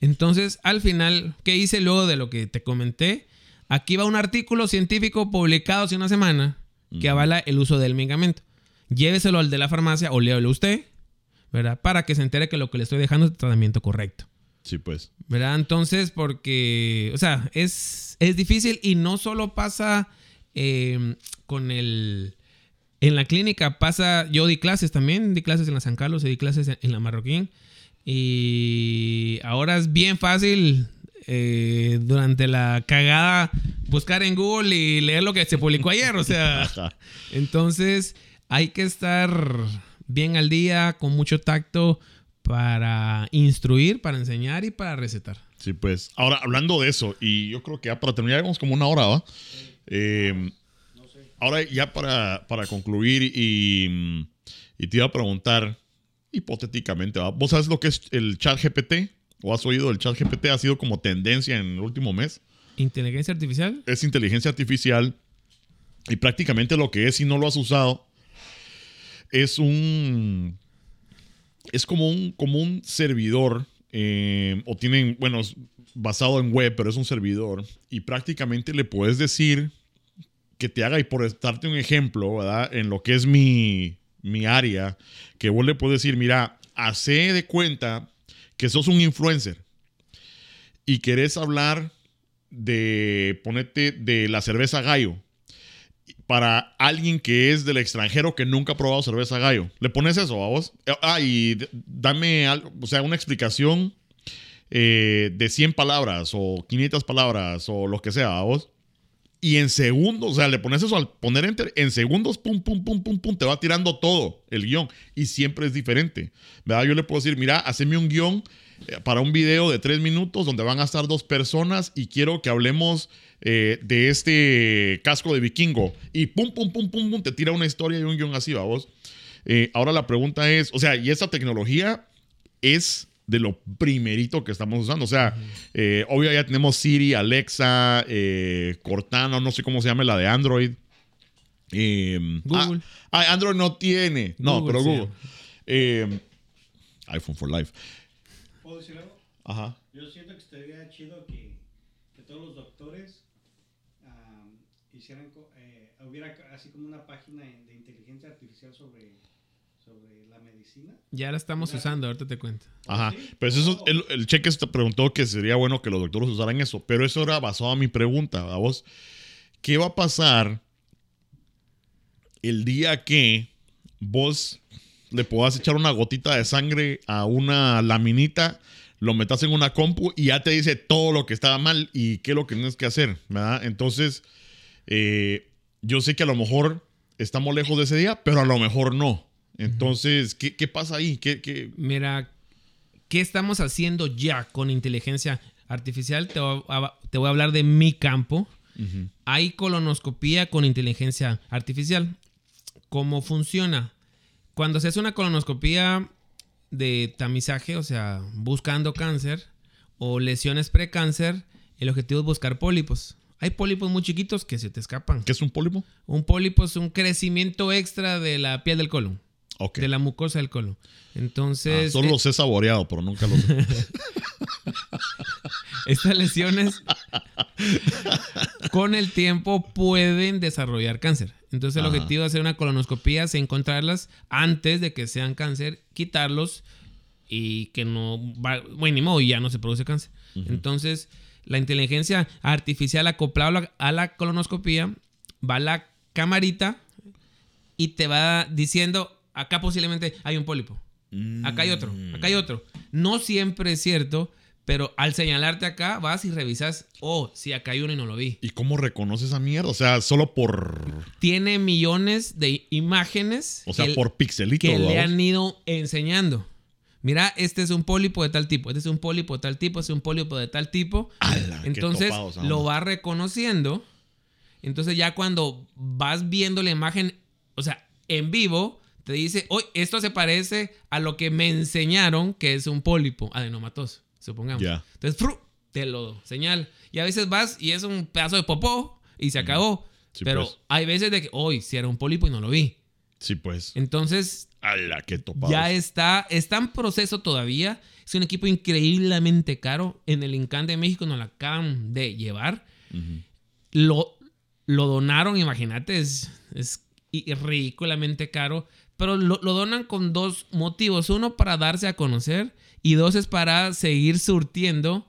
Entonces, al final, ¿qué hice luego de lo que te comenté? Aquí va un artículo científico publicado hace una semana que avala el uso del medicamento. Lléveselo al de la farmacia o léalo usted, ¿verdad? Para que se entere que lo que le estoy dejando es el tratamiento correcto. Sí, pues. ¿Verdad? Entonces, porque, o sea, es, es difícil y no solo pasa eh, con el... En la clínica pasa, yo di clases también, di clases en la San Carlos, y di clases en, en la Marroquín. Y ahora es bien fácil eh, durante la cagada buscar en Google y leer lo que se publicó ayer. O sea, *laughs* entonces hay que estar bien al día, con mucho tacto para instruir, para enseñar y para recetar. Sí, pues. Ahora, hablando de eso, y yo creo que ya para terminar, vamos como una hora, ¿va? Eh, ahora, ya para, para concluir, y, y te iba a preguntar, hipotéticamente, ¿va? ¿vos sabes lo que es el chat GPT? ¿O has oído el chat GPT? Ha sido como tendencia en el último mes. ¿Inteligencia artificial? Es inteligencia artificial y prácticamente lo que es, si no lo has usado, es un... Es como un, como un servidor, eh, o tienen, bueno, es basado en web, pero es un servidor, y prácticamente le puedes decir que te haga, y por darte un ejemplo, ¿verdad? En lo que es mi, mi área, que vos le puedes decir, mira, hace de cuenta que sos un influencer y querés hablar de, ponete, de la cerveza gallo para alguien que es del extranjero que nunca ha probado cerveza gallo. Le pones eso a vos. Ah, y dame algo, o sea, una explicación eh, de 100 palabras o 500 palabras o lo que sea a vos. Y en segundos, o sea, le pones eso al poner enter, en segundos, pum, pum, pum, pum, pum, te va tirando todo el guion. Y siempre es diferente. ¿Verdad? Yo le puedo decir, mira, haceme un guion eh, para un video de tres minutos donde van a estar dos personas y quiero que hablemos eh, de este casco de vikingo. Y pum, pum, pum, pum, pum, te tira una historia y un guion así, ¿va vos? Eh, ahora la pregunta es, o sea, y esa tecnología es de lo primerito que estamos usando. O sea, eh, obvio ya tenemos Siri, Alexa, eh, Cortana, no sé cómo se llama la de Android. Eh, Google. Ah, ah, Android no tiene. No, Google, pero sí. Google. Eh, iPhone for Life. ¿Puedo decir algo? Ajá. Yo siento que estaría chido que, que todos los doctores hicieran, eh, hubiera así como una página de inteligencia artificial sobre, sobre la medicina. Ya la estamos usando, ahorita te cuento. Ajá. ¿Sí? Pues eso, Oh. el, el cheque te preguntó que sería bueno que los doctores usaran eso, pero eso era basado en mi pregunta, a vos. ¿Qué va a pasar el día que vos le puedas echar una gotita de sangre a una laminita, lo metas en una compu y ya te dice todo lo que estaba mal y qué es lo que tienes que hacer, ¿verdad? Entonces, eh, yo sé que a lo mejor estamos lejos de ese día, pero a lo mejor no. Entonces, ¿qué, qué pasa ahí? ¿Qué, qué, Mira, ¿qué estamos haciendo ya con inteligencia artificial? Te voy a, te voy a hablar de mi campo. Hay colonoscopía con inteligencia artificial. ¿Cómo funciona? Cuando se hace una colonoscopía de tamizaje, o sea, buscando cáncer o lesiones precáncer, el objetivo es buscar pólipos. Hay pólipos muy chiquitos que se te escapan. ¿Qué es un pólipo? Un pólipo es un crecimiento extra de la piel del colon, Ok. de la mucosa del colon. Ah, Entonces, solo eh, los he saboreado, pero nunca los he. *laughs* estas lesiones con el tiempo pueden desarrollar cáncer. Entonces el Ajá. objetivo de hacer una colonoscopía es encontrarlas antes de que sean cáncer, quitarlos y que no va, bueno, ni modo, ya no se produce cáncer. Entonces, la inteligencia artificial acoplada a la, colonoscopía va a la camarita y te va diciendo, acá posiblemente hay un pólipo. Acá hay otro, acá hay otro. No siempre es cierto, pero al señalarte acá, vas y revisas, oh, sí, acá hay uno y no lo vi. ¿Y cómo reconoce esa mierda? O sea, solo por. Tiene millones de imágenes O sea, que, por pixelito. que le han ido enseñando. Mira, este es un pólipo de tal tipo, este es un pólipo de tal tipo, este es un pólipo de tal tipo. ¡Hala, qué Entonces topados, lo va reconociendo. Entonces ya cuando vas viendo la imagen, o sea, en vivo, te dice, oye, esto se parece a lo que me enseñaron que es un pólipo adenomatoso, supongamos. Ya. Entonces, ¡fru! te lo señala. Y a veces vas y es un pedazo de popó y se acabó. Sí, Pero pues. hay veces de que, hoy si era un pólipo y no lo vi. Sí, pues. Entonces, ¡Hala, qué topados! ya está, está en proceso todavía. Es un equipo increíblemente caro. En el Incan de México nos lo acaban de llevar. Lo, lo donaron, imagínate, es, es ridículamente caro. Pero lo, lo donan con dos motivos. Uno, para darse a conocer. Y dos, es para seguir surtiendo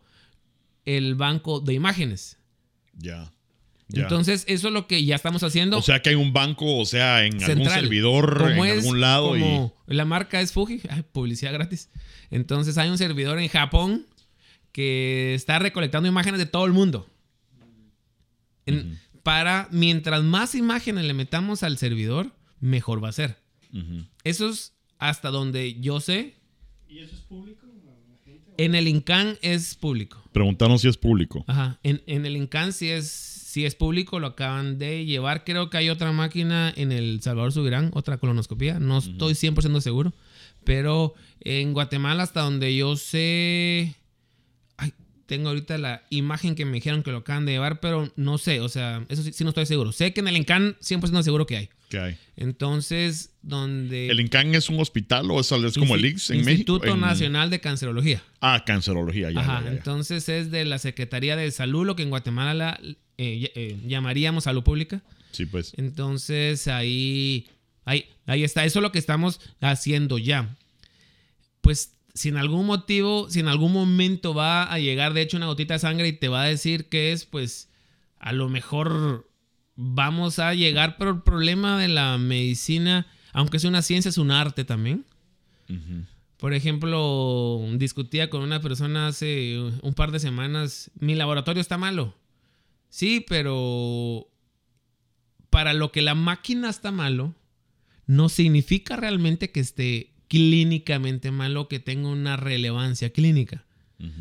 el banco de imágenes. Ya. Ya. Entonces, eso es lo que ya estamos haciendo. o sea que hay un banco, o sea, en algún servidor, en es- algún lado. como La marca es Fuji, *laughs* ay, publicidad gratis. Entonces hay un servidor en Japón que está recolectando imágenes de todo el mundo. En- Para, mientras más imágenes le metamos al servidor, mejor va a ser. y. Eso es hasta donde yo sé. ¿Y eso es público? En el INCAN es público. Preguntaron si es público. Ajá. En, en el INCAN sí es, sí es público, lo acaban de llevar. Creo que hay otra máquina en el Salvador Subirán, otra colonoscopía. No estoy 100% seguro. Pero en Guatemala, hasta donde yo sé. Ay, tengo ahorita la imagen que me dijeron que lo acaban de llevar, pero no sé, o sea, eso sí, sí no estoy seguro. Sé que en el Encan 100% seguro que hay. ¿Qué hay? Entonces, donde. ¿El INCAN es un hospital o es, es como el IX en Instituto México? En- Nacional de Cancerología. Ah, cancerología, ya. Ajá, ya, ya, ya. entonces es de la Secretaría de Salud, lo que en Guatemala la, eh, eh, llamaríamos salud pública. Sí, pues. Entonces ahí, ahí, ahí está, eso es lo que estamos haciendo ya. Pues si en algún motivo, si en algún momento va a llegar de hecho una gotita de sangre y te va a decir que es, pues a lo mejor vamos a llegar, pero el problema de la medicina, aunque es una ciencia, es un arte también. Por ejemplo, discutía con una persona hace un par de semanas, mi laboratorio está malo. Sí, pero para lo que la máquina está malo, no significa realmente que esté clínicamente malo, que tenga una relevancia clínica.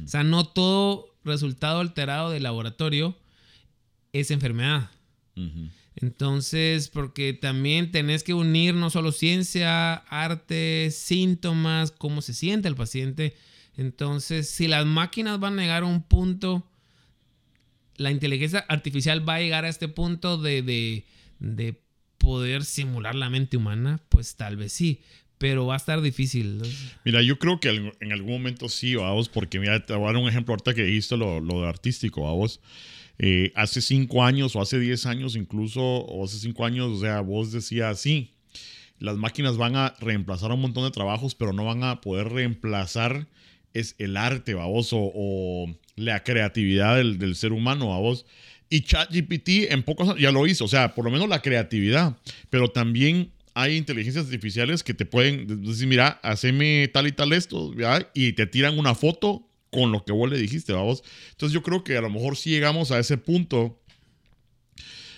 O sea, no todo resultado alterado del laboratorio es enfermedad. Entonces, porque también tenés que unir no solo ciencia, arte, síntomas, cómo se siente el paciente. Entonces, si las máquinas van a llegar a un punto, la inteligencia artificial va a llegar a este punto de, de, de poder simular la mente humana, pues tal vez sí, pero va a estar difícil. Mira, yo creo que en algún momento sí, vamos, porque mira, te voy a dar un ejemplo ahorita que dijiste lo, lo de artístico, vos. Eh, hace cinco años o hace diez años incluso, o hace cinco años, o sea, vos decías, sí, las máquinas van a reemplazar un montón de trabajos, pero no van a poder reemplazar es el arte, vos, o, o la creatividad del, ser humano, vos. Y ChatGPT en pocos ya lo hizo, o sea, por lo menos la creatividad, pero también hay inteligencias artificiales que te pueden decir, mira, haceme tal y tal esto, ¿verdad? y te tiran una foto con lo que vos le dijiste, vamos. Entonces yo creo que a lo mejor si llegamos a ese punto,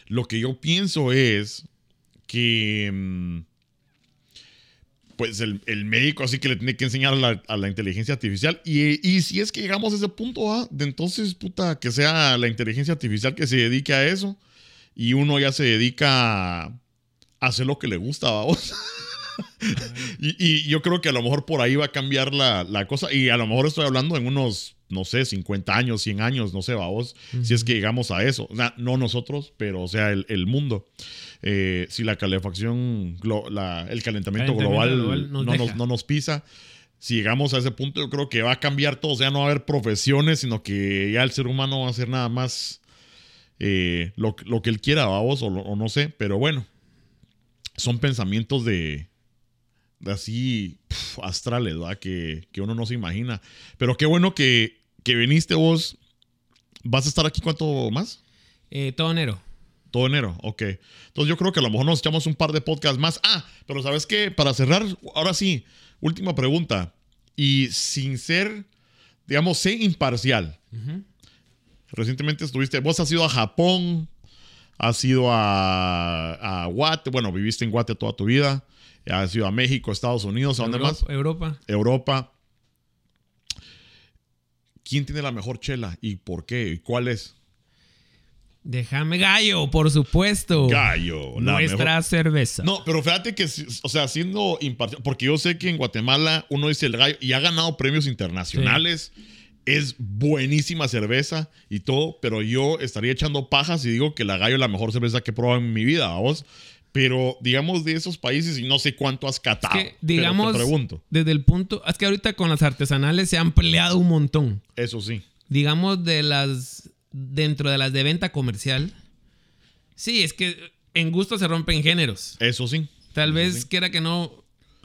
lo que yo pienso es que mm, pues el, el médico así que le tiene que enseñar a la, inteligencia artificial. Y, y si es que llegamos a ese punto, ¿ah? de entonces, puta, que sea la inteligencia artificial que se dedique a eso y uno ya se dedica a hacer lo que le gusta, vamos. *laughs* *laughs* y, y yo creo que a lo mejor por ahí va a cambiar la, la cosa. Y a lo mejor estoy hablando en unos, no sé, 50 años, 100 años, no sé, vamos, si es que llegamos a eso. O sea, no nosotros, pero o sea, el, el mundo. Eh, si la calefacción, la- el calentamiento, Calentamiento global, global nos no, nos, no nos pisa. Si llegamos a ese punto, yo creo que va a cambiar todo. O sea, no va a haber profesiones, sino que ya el ser humano va a hacer nada más eh, lo, lo que él quiera, vamos, o, o no sé. Pero bueno, son pensamientos de así pf, astrales, ¿verdad? Que, que uno no se imagina. Pero qué bueno que, que viniste vos. ¿Vas a estar aquí cuánto más? Eh, todo enero. Todo enero, ok. Entonces yo creo que a lo mejor nos echamos un par de podcasts más. Ah, pero ¿sabes qué? Para cerrar, ahora sí, última pregunta. Y sin ser, digamos, sé imparcial. Ujú. Recientemente estuviste, vos has ido a Japón, has ido a, a Guate, bueno, viviste en Guate toda tu vida, has ido a México, Estados Unidos, ¿a dónde Europa, más? Europa. Europa. ¿Quién tiene la mejor chela y por qué? ¿Y ¿Cuál es? Déjame gallo, por supuesto. Gallo. la Nuestra mejor. cerveza. No, pero fíjate que, o sea, siendo imparcial, porque yo sé que en Guatemala uno dice el gallo y ha ganado premios internacionales. Es buenísima cerveza y todo, pero yo estaría echando pajas y digo que la gallo es la mejor cerveza que he probado en mi vida, vos. Pero digamos de esos países y no sé cuánto has catado. que, pero digamos, te pregunto, desde el punto. Es que ahorita con las artesanales se han peleado un montón. eso sí. Digamos, de las. Dentro de las de venta comercial. Sí, es que en gusto se rompen géneros. Eso sí. Tal Eso vez sí. quiera que no.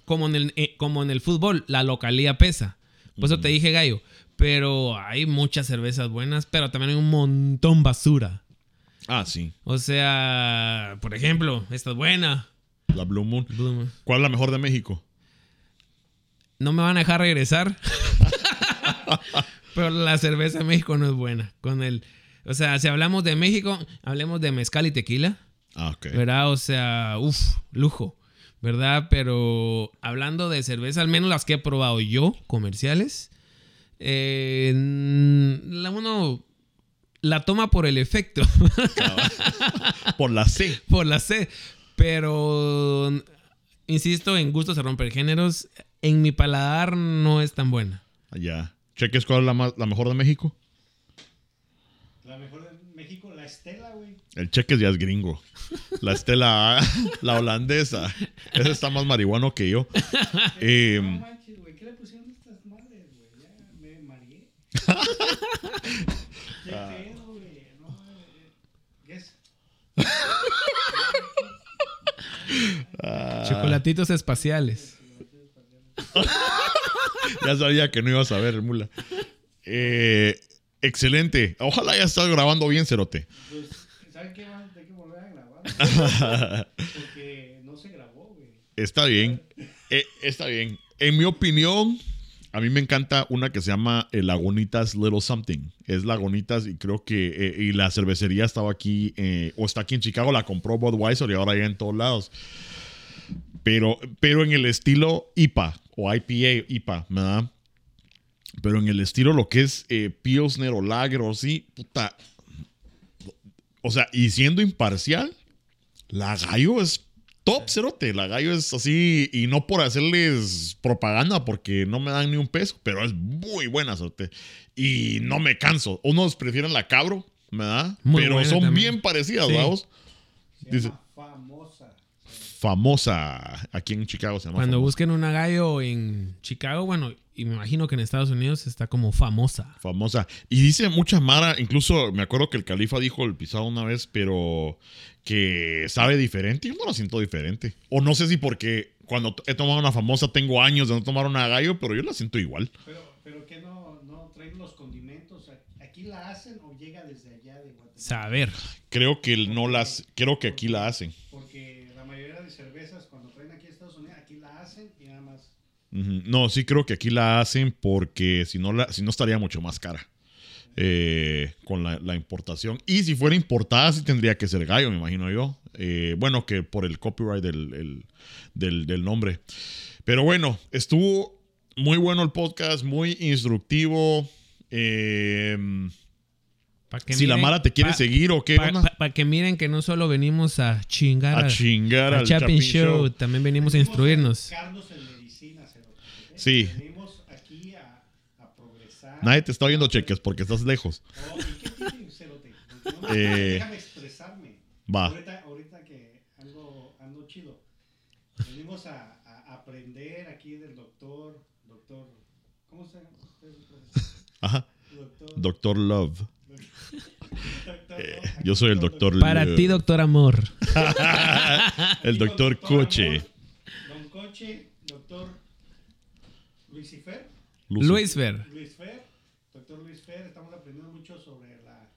Como en el, eh, como en el fútbol, la localía pesa. Por eso te dije gallo. Pero hay muchas cervezas buenas, pero también hay un montón basura. Ah, sí. O sea, por ejemplo, esta es buena. La Blue Moon. Blue Moon. ¿Cuál es la mejor de México? No me van a dejar regresar. *laughs* Pero la cerveza de México no es buena. Con el, o sea, si hablamos de México, hablemos de mezcal y tequila, Ah, ok. ¿verdad? O sea, uff, lujo, ¿verdad? Pero hablando de cerveza, al menos las que he probado yo, comerciales, eh, la uno la toma por el efecto, Por la C. *laughs* por la C. Pero, insisto, en gusto se rompen géneros. en mi paladar no es tan buena. Ya. Cheques, ¿cuál es la, más- la mejor de México? La mejor de México, la Estela, güey. El Cheques ya es gringo. La Estela, *laughs* la holandesa. Ese está más marihuano que yo. *laughs* Eh, No manches, güey. ¿Qué le pusieron a estas madres, güey? Ya me mareé. ¿Qué pedo, güey? No, eh, ¿Qué es? Chocolatitos espaciales. *laughs* ya sabía que no ibas a ver, mula. Eh, excelente. Ojalá ya estás grabando bien, Cerote. Pues, ¿saben qué? Tener que volver a grabar. *laughs* Porque no se grabó, güey. Está bien. Eh, está bien. En mi opinión, a mí me encanta una que se llama eh, Lagunitas Little Something. Es Lagunitas y creo que eh, y la cervecería estaba aquí eh, o está aquí en Chicago, la compró Budweiser y ahora ya en todos lados. Pero, pero en el estilo IPA o IPA, IPA, ¿verdad? Pero en el estilo lo que es eh, Pilsner o Lager o así, puta. O sea, y siendo imparcial, la gallo es top cerote. La gallo es así, y no por hacerles propaganda, porque no me dan ni un peso, pero es muy buena cerote. Y no me canso. Unos prefieren la cabro, ¿verdad? Muy pero son también. bien parecidas, Sí. Dice-. Famosa. Aquí en Chicago se llama. Cuando famosa. busquen una gallo en Chicago, bueno, y me imagino que en Estados Unidos está como famosa. Famosa. Y dice mucha Mara, incluso me acuerdo que el califa dijo el pisado una vez, pero que sabe diferente. Yo no lo siento diferente. O no sé si porque cuando he tomado una famosa tengo años de no tomar una gallo, pero yo la siento igual. Pero, pero que no, no traen los condimentos. ¿Aquí la hacen o llega desde allá de Guatemala? Saber. Creo que no las, creo que aquí la hacen. Porque la mayoría de cervezas cuando traen aquí a Estados Unidos, aquí la hacen y nada más. Ujú. No, sí creo que aquí la hacen porque si no, la, si no estaría mucho más cara eh, con la, la importación. Y si fuera importada, sí tendría que ser gallo, me imagino yo. Eh, bueno, que por el copyright del, el- del, del nombre. Pero bueno, estuvo muy bueno el podcast, muy instructivo. Eh, que si la Mara te quiere pa- seguir o qué, Para que miren que no solo venimos a chingar a al- chingar al al Chapin Chapin Show, Show. también venimos a instruirnos en medicina, cerote, ¿ok? Sí. Venimos aquí a, a progresar. Nadie te está oyendo cheques porque estás lejos. Oh, ¿y qué tiene, cerote? No *laughs* Eh, Déjame expresarme. Va. Ahorita, ahorita que ando, ando chido. Venimos a, a aprender aquí del doctor, doctor, ¿cómo se llama usted? Ajá. Doctor, Doctor Love. doctor, Eh, yo soy el doctor Para Love. ti, doctor amor. *laughs* el doctor Coche. Amor, Don Coche, doctor Lucifer, Lucy. Luis Ver. Luis Fer, doctor Luis Fer, estamos aprendiendo mucho sobre la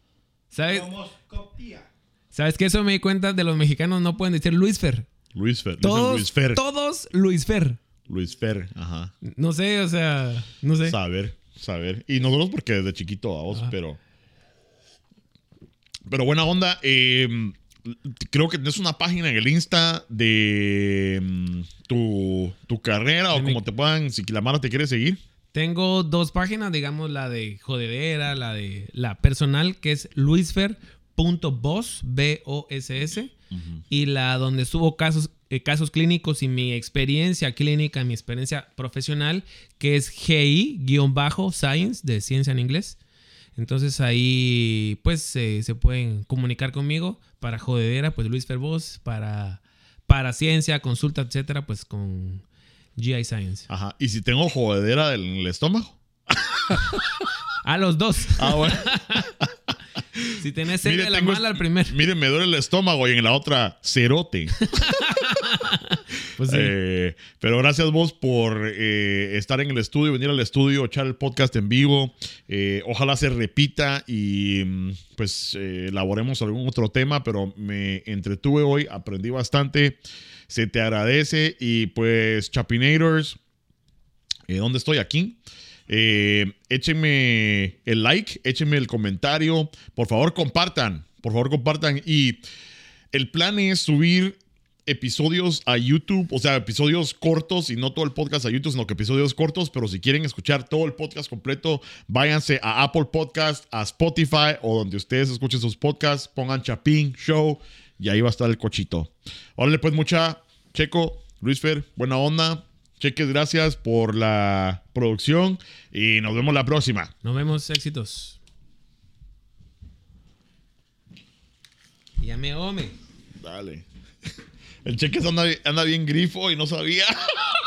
¿Sabes? homoscopía. ¿Sabes que eso me di cuenta de los mexicanos? No pueden decir Luis Fer. Luis Fer. Dicen Todos, Luis Fer. todos Luis Fer. Luis Fer, ajá. No sé, o sea, no sé. Saber, saber. Y nosotros porque desde chiquito vamos, Ajá. pero. Pero buena onda. eh, creo que tienes una página en el Insta de mm, tu, tu carrera o mi- como te puedan, si la mano te quiere seguir. Tengo dos páginas, digamos la de jodedera, la de la personal, que es luisfer.boss, B-O-S-S, y la donde subo casos, eh, casos clínicos y mi experiencia clínica, mi experiencia profesional, que es GI-Science, de ciencia en inglés. Entonces ahí pues eh, se pueden comunicar conmigo para jodedera, pues Luis Ferboz, para, para ciencia, consulta, etcétera, pues con GI Science. Ajá. Y si tengo jodedera en el estómago. A los dos. Ah, bueno. *laughs* Si tenés sed de la mala al primer. Mire, me duele el estómago y en la otra, cerote. *laughs* Pues. Eh, pero gracias vos por eh, estar en el estudio, venir al estudio, echar el podcast en vivo. Eh, ojalá se repita y mm, pues elaboremos algún otro tema, pero me entretuve hoy, aprendí bastante. Se te agradece y pues Chapinators, ¿dónde estoy? Aquí. Échenme el like, échenme el comentario. Por favor, compartan. Por favor, compartan. Y el plan es subir episodios a YouTube, o sea, episodios cortos y no todo el podcast a YouTube, sino que episodios cortos, pero si quieren escuchar todo el podcast completo, váyanse a Apple Podcast, a Spotify o donde ustedes escuchen sus podcasts, pongan Chapín Show y ahí va a estar el cochito. Órale pues mucha, Checo, Luis Fer, buena onda, Cheques, gracias por la producción y nos vemos la próxima. Nos vemos, éxitos. Ya me ome. Dale. El Cheques anda, anda bien grifo y no sabía. *laughs*